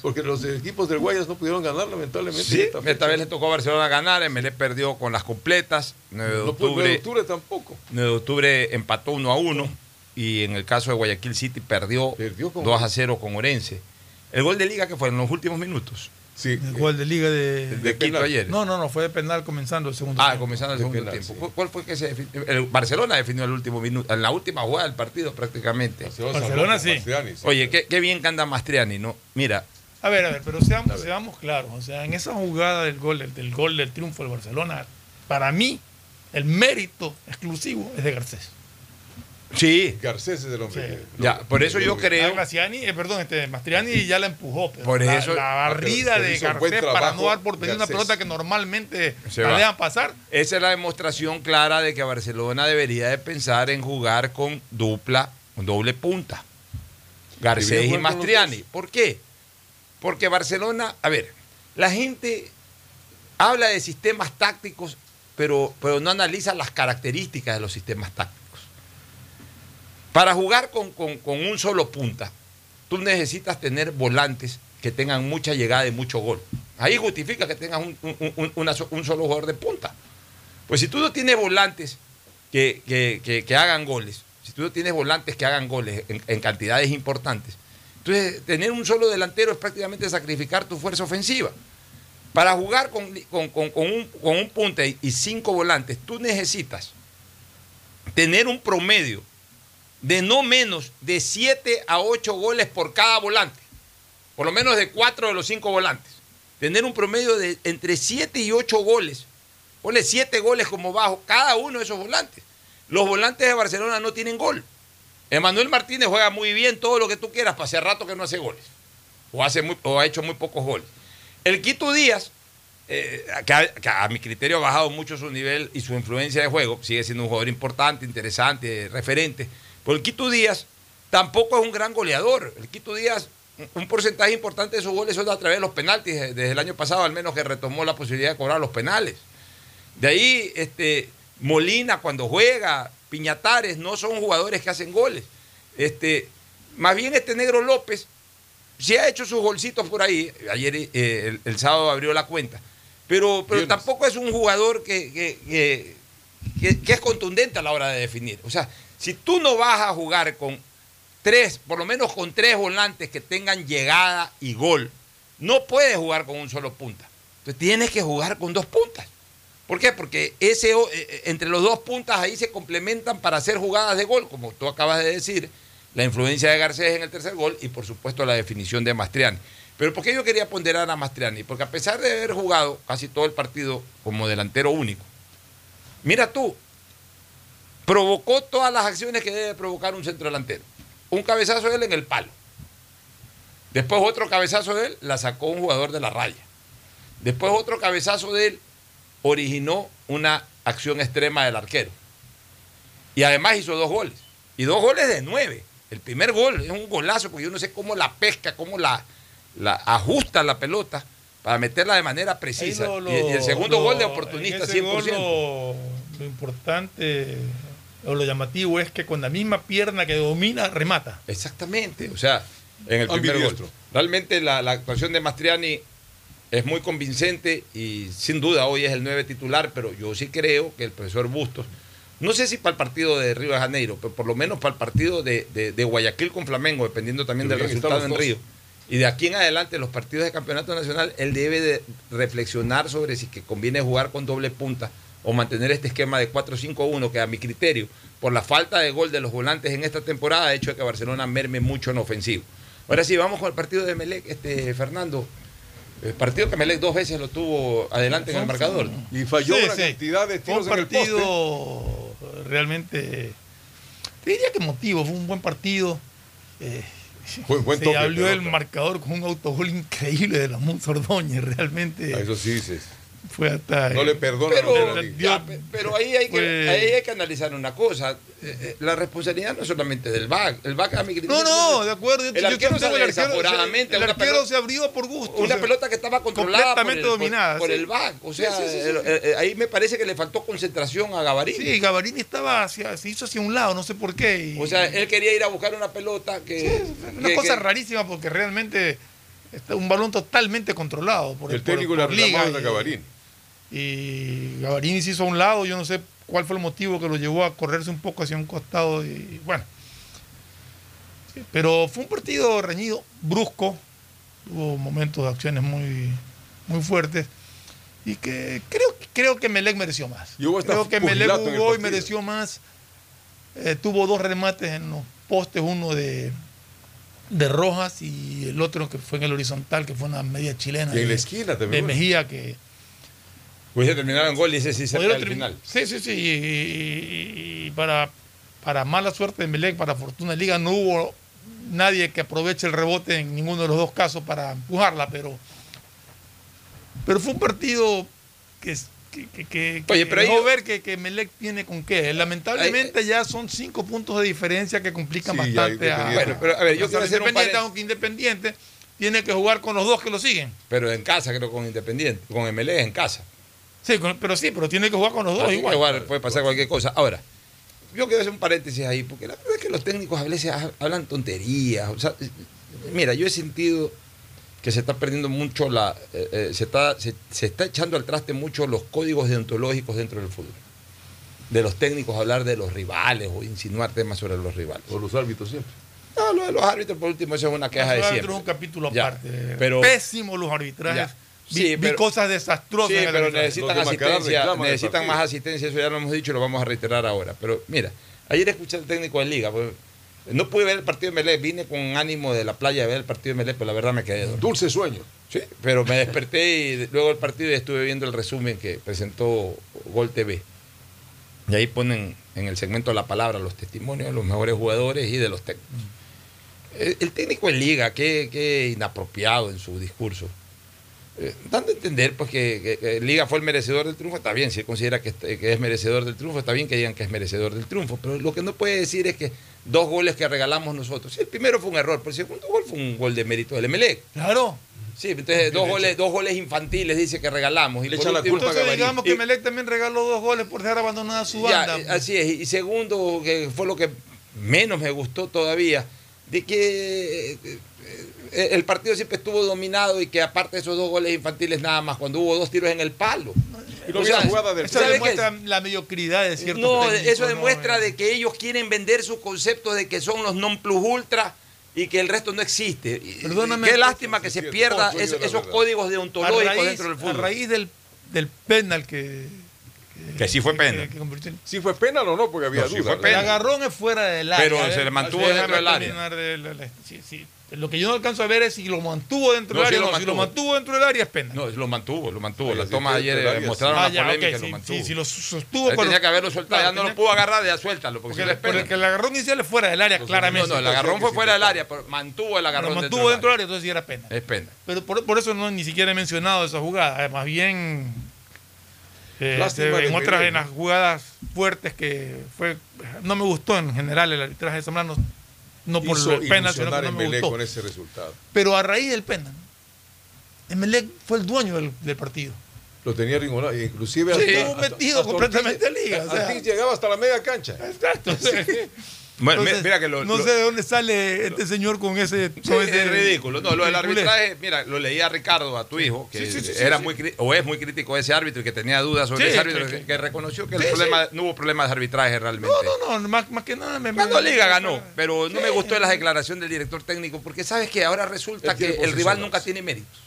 Porque los equipos del Guayas no pudieron ganar, lamentablemente. Sí, esta vez le tocó a Barcelona ganar, MLE perdió con las completas, 9 de No pudo, octubre, de octubre tampoco. 9 de octubre empató 1 a 1 y en el caso de Guayaquil City perdió, con 2 a 0 con Orense. El gol de liga que fue en los últimos minutos. Sí. El gol de liga de. de Quito ayer. No, no, no, fue de penal comenzando el segundo Ah, tiempo. comenzando el segundo tiempo. ¿Cuál- ¿Cuál fue que se definió? El Barcelona definió el último minuto, en la última jugada del partido prácticamente. Barcelona sí. Oye, qué, qué bien que anda Mastriani, ¿no? Mira, A ver, a ver, pero seamos, seamos claros. O sea, en esa jugada del gol, del, del gol del triunfo del Barcelona, para mí, el mérito exclusivo es de Garcés. Sí. Garcés es el hombre. que- Ya, por eso yo creo- A Graciani, eh, perdón, este, Mastriani ya la empujó. Pero Por la, eso- la barrida pero de Garcés para no dar por perdida una pelota que normalmente Se la va. dejan pasar. Esa es la demostración clara de que Barcelona debería de pensar en jugar con dupla, con doble punta. Garcés y Mastriani. ¿Por qué? Porque Barcelona, a ver, la gente habla de sistemas tácticos, pero, pero no analiza las características de los sistemas tácticos. Para jugar con, con- un solo punta, tú necesitas tener volantes que tengan mucha llegada y mucho gol. Ahí justifica que tengas un, un- solo jugador de punta. Pues si tú no tienes volantes que, que- que- hagan goles, si tú no tienes volantes que hagan goles en, cantidades importantes, entonces tener un solo delantero es prácticamente sacrificar tu fuerza ofensiva. Para jugar con, con- con- con un, un punta y cinco volantes, tú necesitas tener un promedio de no menos de 7 a 8 goles por cada volante. Por lo menos de 4 de los 5 volantes. Tener un promedio de entre 7 y 8 goles. Ponle 7 goles como bajo cada uno de esos volantes. Los volantes de Barcelona no tienen gol. Emanuel Martínez juega muy bien todo lo que tú quieras, para hace rato que no hace goles. O, hace muy- o ha hecho muy pocos goles. El Quito Díaz eh, que, a, que a mi criterio ha bajado mucho su nivel y su influencia de juego. Sigue siendo un jugador importante, interesante, referente. Pero el Quito Díaz tampoco es un gran goleador. El Quito Díaz, un- porcentaje importante de sus goles son a través de los penaltis. eh, Desde el año pasado, al menos que retomó la posibilidad de cobrar los penales. De ahí, este, Molina cuando juega, Piñatares, no son jugadores que hacen goles. Este, más bien este negro López sí ha hecho sus golcitos por ahí. Ayer, eh, el, el sábado abrió la cuenta. Pero, pero tampoco es un jugador que- que- que es contundente a la hora de definir. O sea, si tú no vas a jugar con tres, por lo menos con tres volantes que tengan llegada y gol, no puedes jugar con un solo punta. Entonces tienes que jugar con dos puntas. ¿Por qué? Porque ese, eh, eh, entre los dos puntas ahí se complementan para hacer jugadas de gol, como tú acabas de decir, la influencia de Garcés en el tercer gol y por supuesto la definición de Mastriani. Pero ¿por qué yo quería ponderar a Mastriani? Porque a pesar de haber jugado casi todo el partido como delantero único, mira tú, provocó todas las acciones que debe provocar un centro delantero. Un cabezazo de él en el palo. Después otro cabezazo de él la sacó un jugador de la raya. Después otro cabezazo de él originó una acción extrema del arquero. Y además hizo dos goles. Y dos goles de nueve. El primer gol es un golazo porque yo no sé cómo la pesca, cómo la, la ajusta la pelota para meterla de manera precisa. Lo- y, el segundo lo- gol de oportunista, ese 100%. gol lo importante o lo llamativo es que con la misma pierna que domina, remata. Exactamente, o sea, en el primer gol. Realmente la, la actuación de Mastriani es muy convincente y sin duda hoy es el 9 titular, pero yo sí creo que el profesor Bustos, no sé si para el partido de Río de Janeiro, pero por lo menos para el partido de, de- de Guayaquil con Flamengo, dependiendo también Pero del resultado en Río. Y de aquí en adelante, los partidos de campeonato nacional, él debe de reflexionar sobre si que conviene jugar con doble punta o mantener este esquema de 4-5-1 que a mi criterio, por la falta de gol de los volantes en esta temporada, ha hecho que Barcelona merme mucho en ofensivo. Ahora sí, vamos con el partido de Melec, este, Fernando. El partido que Melec dos veces lo tuvo adelante en el marcador. Y falló Sí, una sí. cantidad de Fue un tiros en el poste. partido realmente, te diría que emotivo, fue un buen partido. Eh, Buen- buen se toque, abrió el marcador con un autogol increíble de la Monza Ordóñez, realmente A Eso sí dices. Fue hasta... No le perdona Pero, ya, pero ahí, hay que, ahí hay que analizar una cosa. Eh, eh, La responsabilidad no es solamente del VAC. El VAC a mi criterio. No, no, de acuerdo. El yo arquero sale el arquero, el pelota- se abrió por gusto. Una o sea, pelota que estaba controlada por el, completamente por- dominada, por sí. el VAC. O sea, Sí, sí, sí, sí. ahí me parece que le faltó concentración a Gavarini. Sí, Gavarini estaba hacia, se hizo hacia un lado, no sé por qué. y- O sea, él quería ir a buscar una pelota que. una que- cosa que- rarísima porque realmente está un balón totalmente controlado por El técnico por le reclamaba liga a Gavarín. Y Gavarini se hizo a un lado, yo no sé cuál fue el motivo que lo llevó a correrse un poco hacia un costado y bueno. Pero fue un partido reñido, brusco, hubo momentos de acciones muy, muy fuertes y que creo, creo que Melec mereció más. Creo que Melec jugó y mereció más. Eh, tuvo dos remates en los postes, uno de, de Rojas y el otro que fue en el horizontal, que fue una media chilena. Y en de- la esquina también, De. Mejía que, Hubiese terminado en gol y ese sí del termi- final. Sí, sí, sí. Y, y- y para, para mala suerte de Melec, para fortuna de Liga, no hubo nadie que aproveche el rebote en ninguno de los dos casos para empujarla, pero, pero fue un partido que, que, que, que- Oye, que pero dejó yo- ver que, que Melec tiene con qué. Lamentablemente ya son cinco puntos de diferencia que complican Sí, bastante a. Bueno, pero a ver, yo quiero Independiente, aunque Independiente tiene que jugar con los dos que lo siguen. Pero en casa, creo, con Independiente. Con MLE en casa. Sí, pero sí, pero tiene que jugar con los dos Así que igual. igual puede pasar cualquier cosa. Ahora, yo quiero hacer un paréntesis ahí, porque la verdad es que los técnicos a veces ha- hablan tonterías. O sea, mira, yo he sentido que se está perdiendo mucho la. eh, eh, se, está, se, se está echando al traste mucho los códigos deontológicos dentro del fútbol. De los técnicos hablar de los rivales o insinuar temas sobre los rivales. O los árbitros siempre. No, lo de los árbitros, por último, eso es una queja de Los siempre. árbitros es un capítulo Ya, aparte. pero- Pésimo los arbitrajes. Ya. Vi, Sí, vi pero- cosas desastrosas. Sí, en el pero necesitan asistencia, el necesitan más asistencia, eso ya lo hemos dicho y lo vamos a reiterar ahora. Pero mira, ayer escuché al técnico de Liga, pues, no pude ver el partido de Melé, vine con ánimo de la playa a ver el partido de Melé, pero la verdad me quedé dormido. Dulce sueño. Sí, pero me desperté y luego del partido y estuve viendo el resumen que presentó Gol TV. Y ahí ponen en el segmento de la palabra los testimonios de los mejores jugadores y de los técnicos. El, el técnico en liga, qué, qué inapropiado en su discurso. Eh, dando a entender pues que, que- que Liga fue el merecedor del triunfo, está bien, si él considera que, est- que es merecedor del triunfo, está bien que digan que es merecedor del triunfo, pero lo que no puede decir es que dos goles que regalamos nosotros, sí, el primero fue un error, pero el segundo gol fue un gol de mérito del Emelec. Claro. Sí, entonces dos goles, dos goles infantiles dice que regalamos. Y por último- Entonces digamos que Melec también regaló dos goles por dejar abandonada su banda. así es. Y segundo, que fue lo que menos me gustó todavía, de que eh, el partido siempre estuvo dominado y que aparte de esos dos goles infantiles nada más, cuando hubo dos tiros en el palo. Y O sea, Eso ¿sabe qué? demuestra la mediocridad de ciertos No, técnicos, eso ¿no? demuestra de que ellos quieren vender su concepto de que son los non plus ultra y que el resto no existe. Y- Perdóname. Qué lástima que se pierda es- esos verdad. códigos a deontológicos raíz, dentro del a fútbol. raíz del, del penal que, Que sí fue pena. ¿Sí fue penal o no? Porque había No, sí El agarrón es fuera del área. Pero ¿eh? se le mantuvo dentro del área. terminar de la- la- sí, sí. Lo que yo no alcanzo a ver es si lo mantuvo dentro No, del área. lo no, si lo mantuvo. dentro del área es pena. No, lo mantuvo, lo mantuvo. Tomas sí, ayer mostraron Ah, la ya, polémica ok, y lo sí, mantuvo. sí, si lo sostuvo. Él tenía que haberlo soltado, claro, ya no tenía- lo pudo agarrar, ya suéltalo. Porque, Porque, si el- no es pena. porque el agarrón inicial es fuera del área, claramente. No, no, el agarrón fue fuera del área, pero mantuvo el agarrón Lo mantuvo dentro del área, entonces sí era pena. Es pena. Pero por, por eso no ni siquiera he mencionado esa jugada. Más bien, eh, se- de en otras en las jugadas fuertes que fue. No me gustó en general el arbitraje de Zambrano. No por el penal, sino que no me gustó. con ese resultado. Pero a raíz del penal, Emelec fue el dueño del, del partido. Lo tenía ringonado. Inclusive Sí. hasta, metido hasta completamente en liga, o sea. Llegaba hasta la media cancha. Exacto. Bueno, Entonces, mira que lo, no lo- sé de dónde sale este señor con ese. Sí, con ese es ridículo. No, lo del arbitraje, mira, lo leía Ricardo, a tu hijo, que Sí, sí, era muy o es muy crítico de ese árbitro y que tenía dudas sobre ese árbitro, que- reconoció que Sí, el problema, no hubo problemas de arbitraje realmente. No, no, no, más, más que nada me. Cuando Liga ganó, pero no me gustó la declaración del director técnico, porque sabes que ahora resulta que el rival nunca tiene méritos.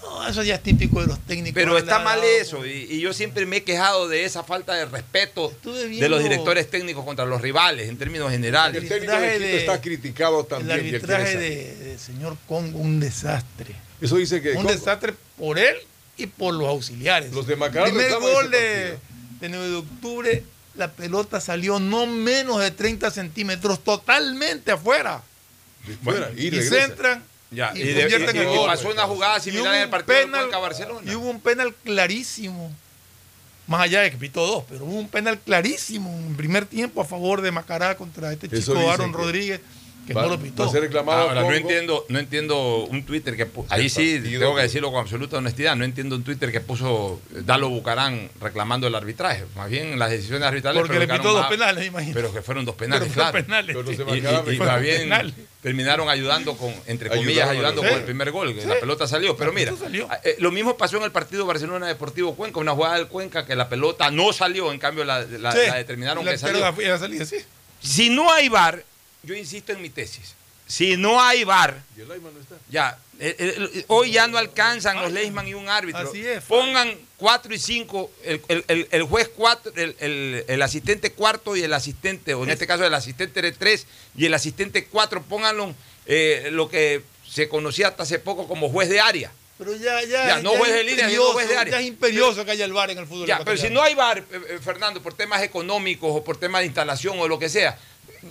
No, eso ya es típico de los técnicos. Pero está mal eso, y, y yo siempre me he quejado de esa falta de respeto de los directores técnicos contra los rivales, en términos generales. El técnico de de- está criticado El también. él arbitraje de, señor Congo, un desastre. Eso dice que Un Congo- desastre por él y por los auxiliares. Los de Macará Primer gol de, de 9 de octubre, la pelota salió no menos de 30 centímetros, totalmente afuera. fuera, y Y, centran Ya, y, y, de- convierten y- y gol. pasó una jugada similar hubo en el un partido de penal- Cuenca Barcelona. Y hubo un penal clarísimo. Más allá de que pitó dos, pero hubo un penal clarísimo en primer tiempo a favor de Macará contra este Eso chico Aaron que Rodríguez, que va, no lo va pitó. a ser reclamado Ahora, no entiendo, no entiendo un Twitter que ahí sí partido tengo que decirlo con absoluta honestidad, no entiendo un Twitter que puso Dalo Bucarán reclamando el arbitraje, más bien las decisiones arbitrales Porque le pitó dos penales, imagino. pero que fueron dos penales, Pero claro. penales, Pero de Y, y- y más bien penales. terminaron ayudando con, entre comillas, ayudando con el primer gol, que Sí. la pelota salió. Pero mira, salió. eh, lo mismo pasó en el partido Barcelona Deportivo Cuenca, una jugada del Cuenca que la pelota no salió, en cambio la, la- Sí. la determinaron La- que pero salió. la- la salida, sí. Si no hay VAR, yo insisto en mi tesis. Si no hay VAR, no ya, el- el- el- hoy ya no alcanzan los Leisman y un árbitro. Así es, Pongan 4 y 5, el, el- el- el juez 4, el, el- el asistente cuarto y el asistente, o en este caso el asistente de 3 y el asistente 4, pónganlo eh, lo que se conocía hasta hace poco como juez de área. Pero ya, ya, Ya, no ya juez de línea, sino imperioso, juez de área. Ya es imperioso que haya el VAR en el fútbol Ya, pero si no hay VAR, eh, eh, Fernando, por temas económicos o por temas de instalación o lo que sea,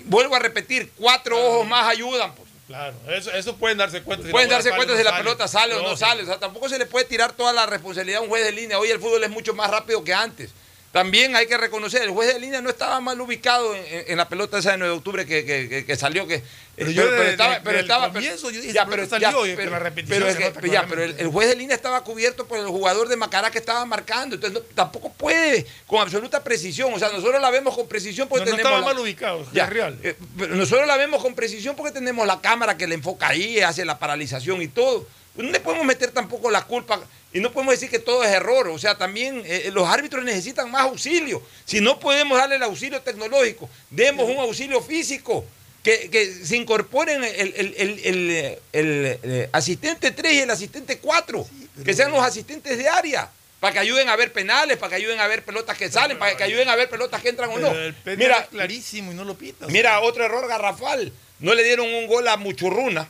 vuelvo a repetir, cuatro ojos más ayudan. pues. Claro, eso, eso pueden darse cuenta. si Pueden la darse cuenta si la no pelota sale o no Lógico. sale. O sea, tampoco se le puede tirar toda la responsabilidad a un juez de línea. Hoy el fútbol es mucho más rápido que antes. También hay que reconocer, el juez de línea no estaba mal ubicado en, la pelota esa de 9 de octubre que, que- que- que salió. Que, Pero eh, estaba, pero el estaba, comienzo yo dije, ya, esa pero, ya, salió, pero- que la repetición pero es se que- nota ya, pero el, juez de línea estaba cubierto por el jugador de Macará que estaba marcando. Entonces no- tampoco puede con absoluta precisión. O sea, nosotros la vemos con precisión porque No, no tenemos estaba la- mal ubicado, ya, es real. eh, pero nosotros la vemos con precisión porque tenemos la cámara que le enfoca ahí, hace la paralización y todo. No le podemos meter tampoco la culpa y no podemos decir que todo es error. O sea, también eh, los árbitros necesitan más auxilio. Si no podemos darle el auxilio tecnológico, demos un auxilio físico. Que, que se incorporen el, el- el- el- el asistente 3 y el asistente 4, que sean los asistentes de área, para que ayuden a ver penales, para que ayuden a ver pelotas que salen, para que ayuden a ver pelotas que entran o no. El Mira, clarísimo y no lo pitas. Mira, otro error garrafal. No le dieron un gol a Muchurruna.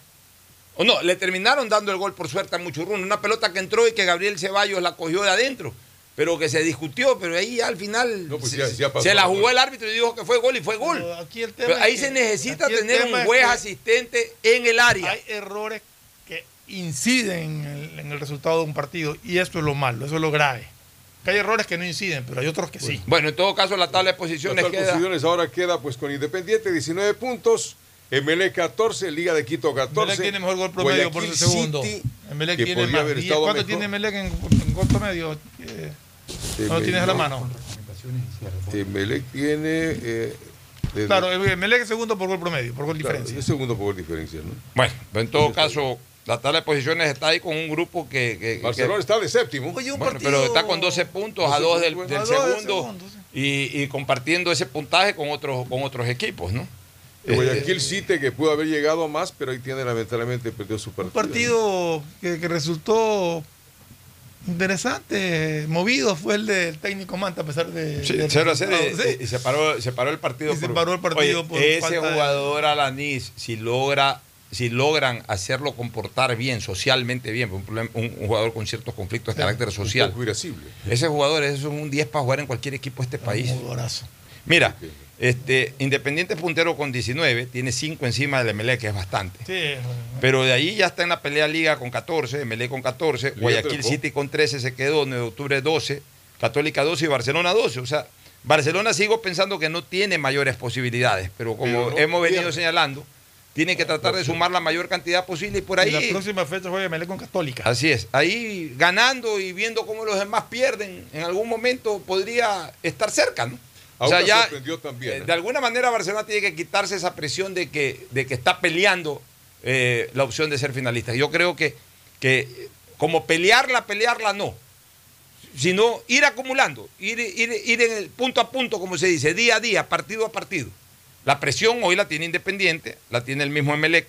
O no, le terminaron dando el gol por suerte a Muchurruna. Una pelota que entró y que Gabriel Ceballos la cogió de adentro. Pero que se discutió, pero ahí al final No, pues se, ya- ya pasó. se la jugó el árbitro y dijo que fue gol y fue gol. Aquí el tema Pero es ahí que- se necesita tener un es juez que asistente en el área. Hay errores que inciden en el, en el resultado de un partido y esto es lo malo, eso es lo grave. Que hay errores que no inciden, pero hay otros que sí. Bueno, en todo caso, la tabla de posiciones La tabla de queda. posiciones ahora queda pues con Independiente 19 puntos, MLE 14, Liga de Quito 14. Emelec tiene mejor gol promedio por el segundo. City, Emelec tiene podría más. haber ¿Y estado ¿Cuánto mejor. tiene Emelec en, en gol promedio? Eh, ¿No lo tienes a la mano? Emelec tiene... eh, desde- Claro, Emelec es segundo por gol promedio, por gol claro, diferencia. es segundo por diferencia, ¿no? Bueno, en todo caso, la tabla de posiciones está ahí con un grupo que. que- Barcelona que- está de séptimo. Bueno, pero está con 12 puntos a 12 dos del, segundo, y, y compartiendo ese puntaje con otros, con otros equipos, ¿no? El Guayaquil City que pudo haber llegado a más, pero ahí tiene lamentablemente perdió su partido. Un partido que, que resultó interesante, movido, fue el del técnico Manta, a pesar de. Sí, del 0 a 0 resultado, sí. y, y se paró, se paró el partido. Y se paró el partido Oye, por ese de- jugador Alanis, si logra, si logran hacerlo comportar bien, socialmente bien, un, problema- un- un jugador con ciertos conflictos de carácter social. Un poco irascible. Ese jugador es un 10 para jugar en cualquier equipo de este país. jugadorazo. Mira, este, Independiente puntero con 19, tiene 5 encima del MLE, que es bastante. Sí, Pero de ahí ya está en la pelea liga con 14, MLE con 14, Guayaquil. City con 13 se quedó, 9 de octubre 12, Católica 12 y Barcelona 12. O sea, Barcelona sigo pensando que no tiene mayores posibilidades, pero como Pero no hemos venido señalando, tiene que tratar de sumar la mayor cantidad posible y por Y la ahí... próxima fecha juega Emelec con Católica. Así es, ahí ganando y viendo cómo los demás pierden, en algún momento podría estar cerca, ¿no? O sea, ya sorprendió también. eh, ¿eh? de alguna manera Barcelona tiene que quitarse esa presión de que, de que está peleando eh, la opción de ser finalista. Yo creo que, que como pelearla, pelearla no, sino ir acumulando, ir, ir, ir en el punto a punto, como se dice, día a día, partido a partido. La presión hoy la tiene Independiente, la tiene el mismo Emelec,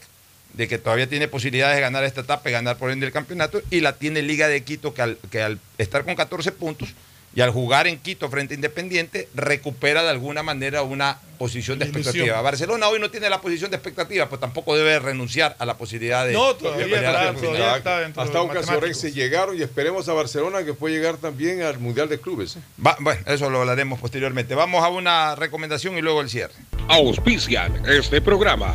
de que todavía tiene posibilidades de ganar esta etapa y ganar por ende el campeonato, y la tiene Liga de Quito, que al, que al estar con 14 puntos y al jugar en Quito frente a Independiente, recupera de alguna manera una posición de Ilusión. expectativa. Barcelona hoy no tiene la posición de expectativa, pues tampoco debe renunciar a la posibilidad de... No, de todavía pelear está, la todavía está dentro Hasta de matemáticos. Orense llegaron y esperemos a Barcelona que puede llegar también al Mundial de Clubes. Va- bueno, eso lo hablaremos posteriormente. Vamos a una recomendación y luego el cierre. Auspician este programa.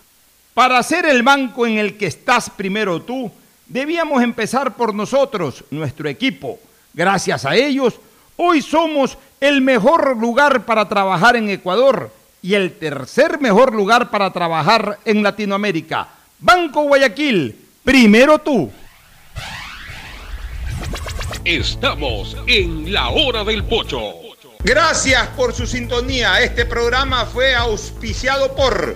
Para ser el banco en el que estás primero tú, debíamos empezar por nosotros, nuestro equipo. Gracias a ellos, hoy somos el mejor lugar para trabajar en Ecuador y el tercer mejor lugar para trabajar en Latinoamérica. Banco Guayaquil, primero tú. Estamos en la hora del pocho. Gracias por su sintonía. Este programa fue auspiciado por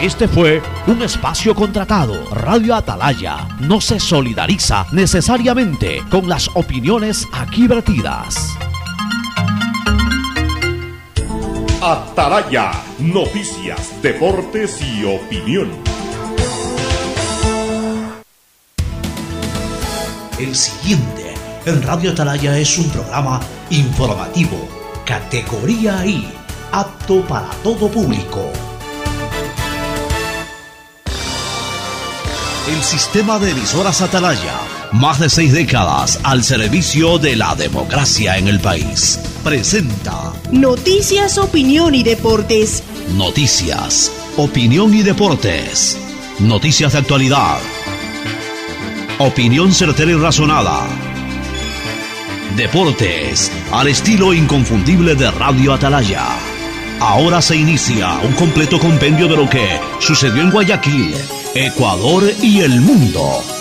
Este fue un espacio contratado. Radio Atalaya no se solidariza necesariamente con las opiniones aquí vertidas. Atalaya, noticias, deportes y opinión. El siguiente en Radio Atalaya es un programa informativo, categoría I, apto para todo público. El sistema de emisoras Atalaya, más de seis décadas al servicio de la democracia en el país, presenta Noticias, opinión y deportes. Noticias, opinión y deportes. Noticias de actualidad. Opinión certera y razonada. Deportes, al estilo inconfundible de Radio Atalaya. Ahora se inicia un completo compendio de lo que sucedió en Guayaquil, Ecuador y el mundo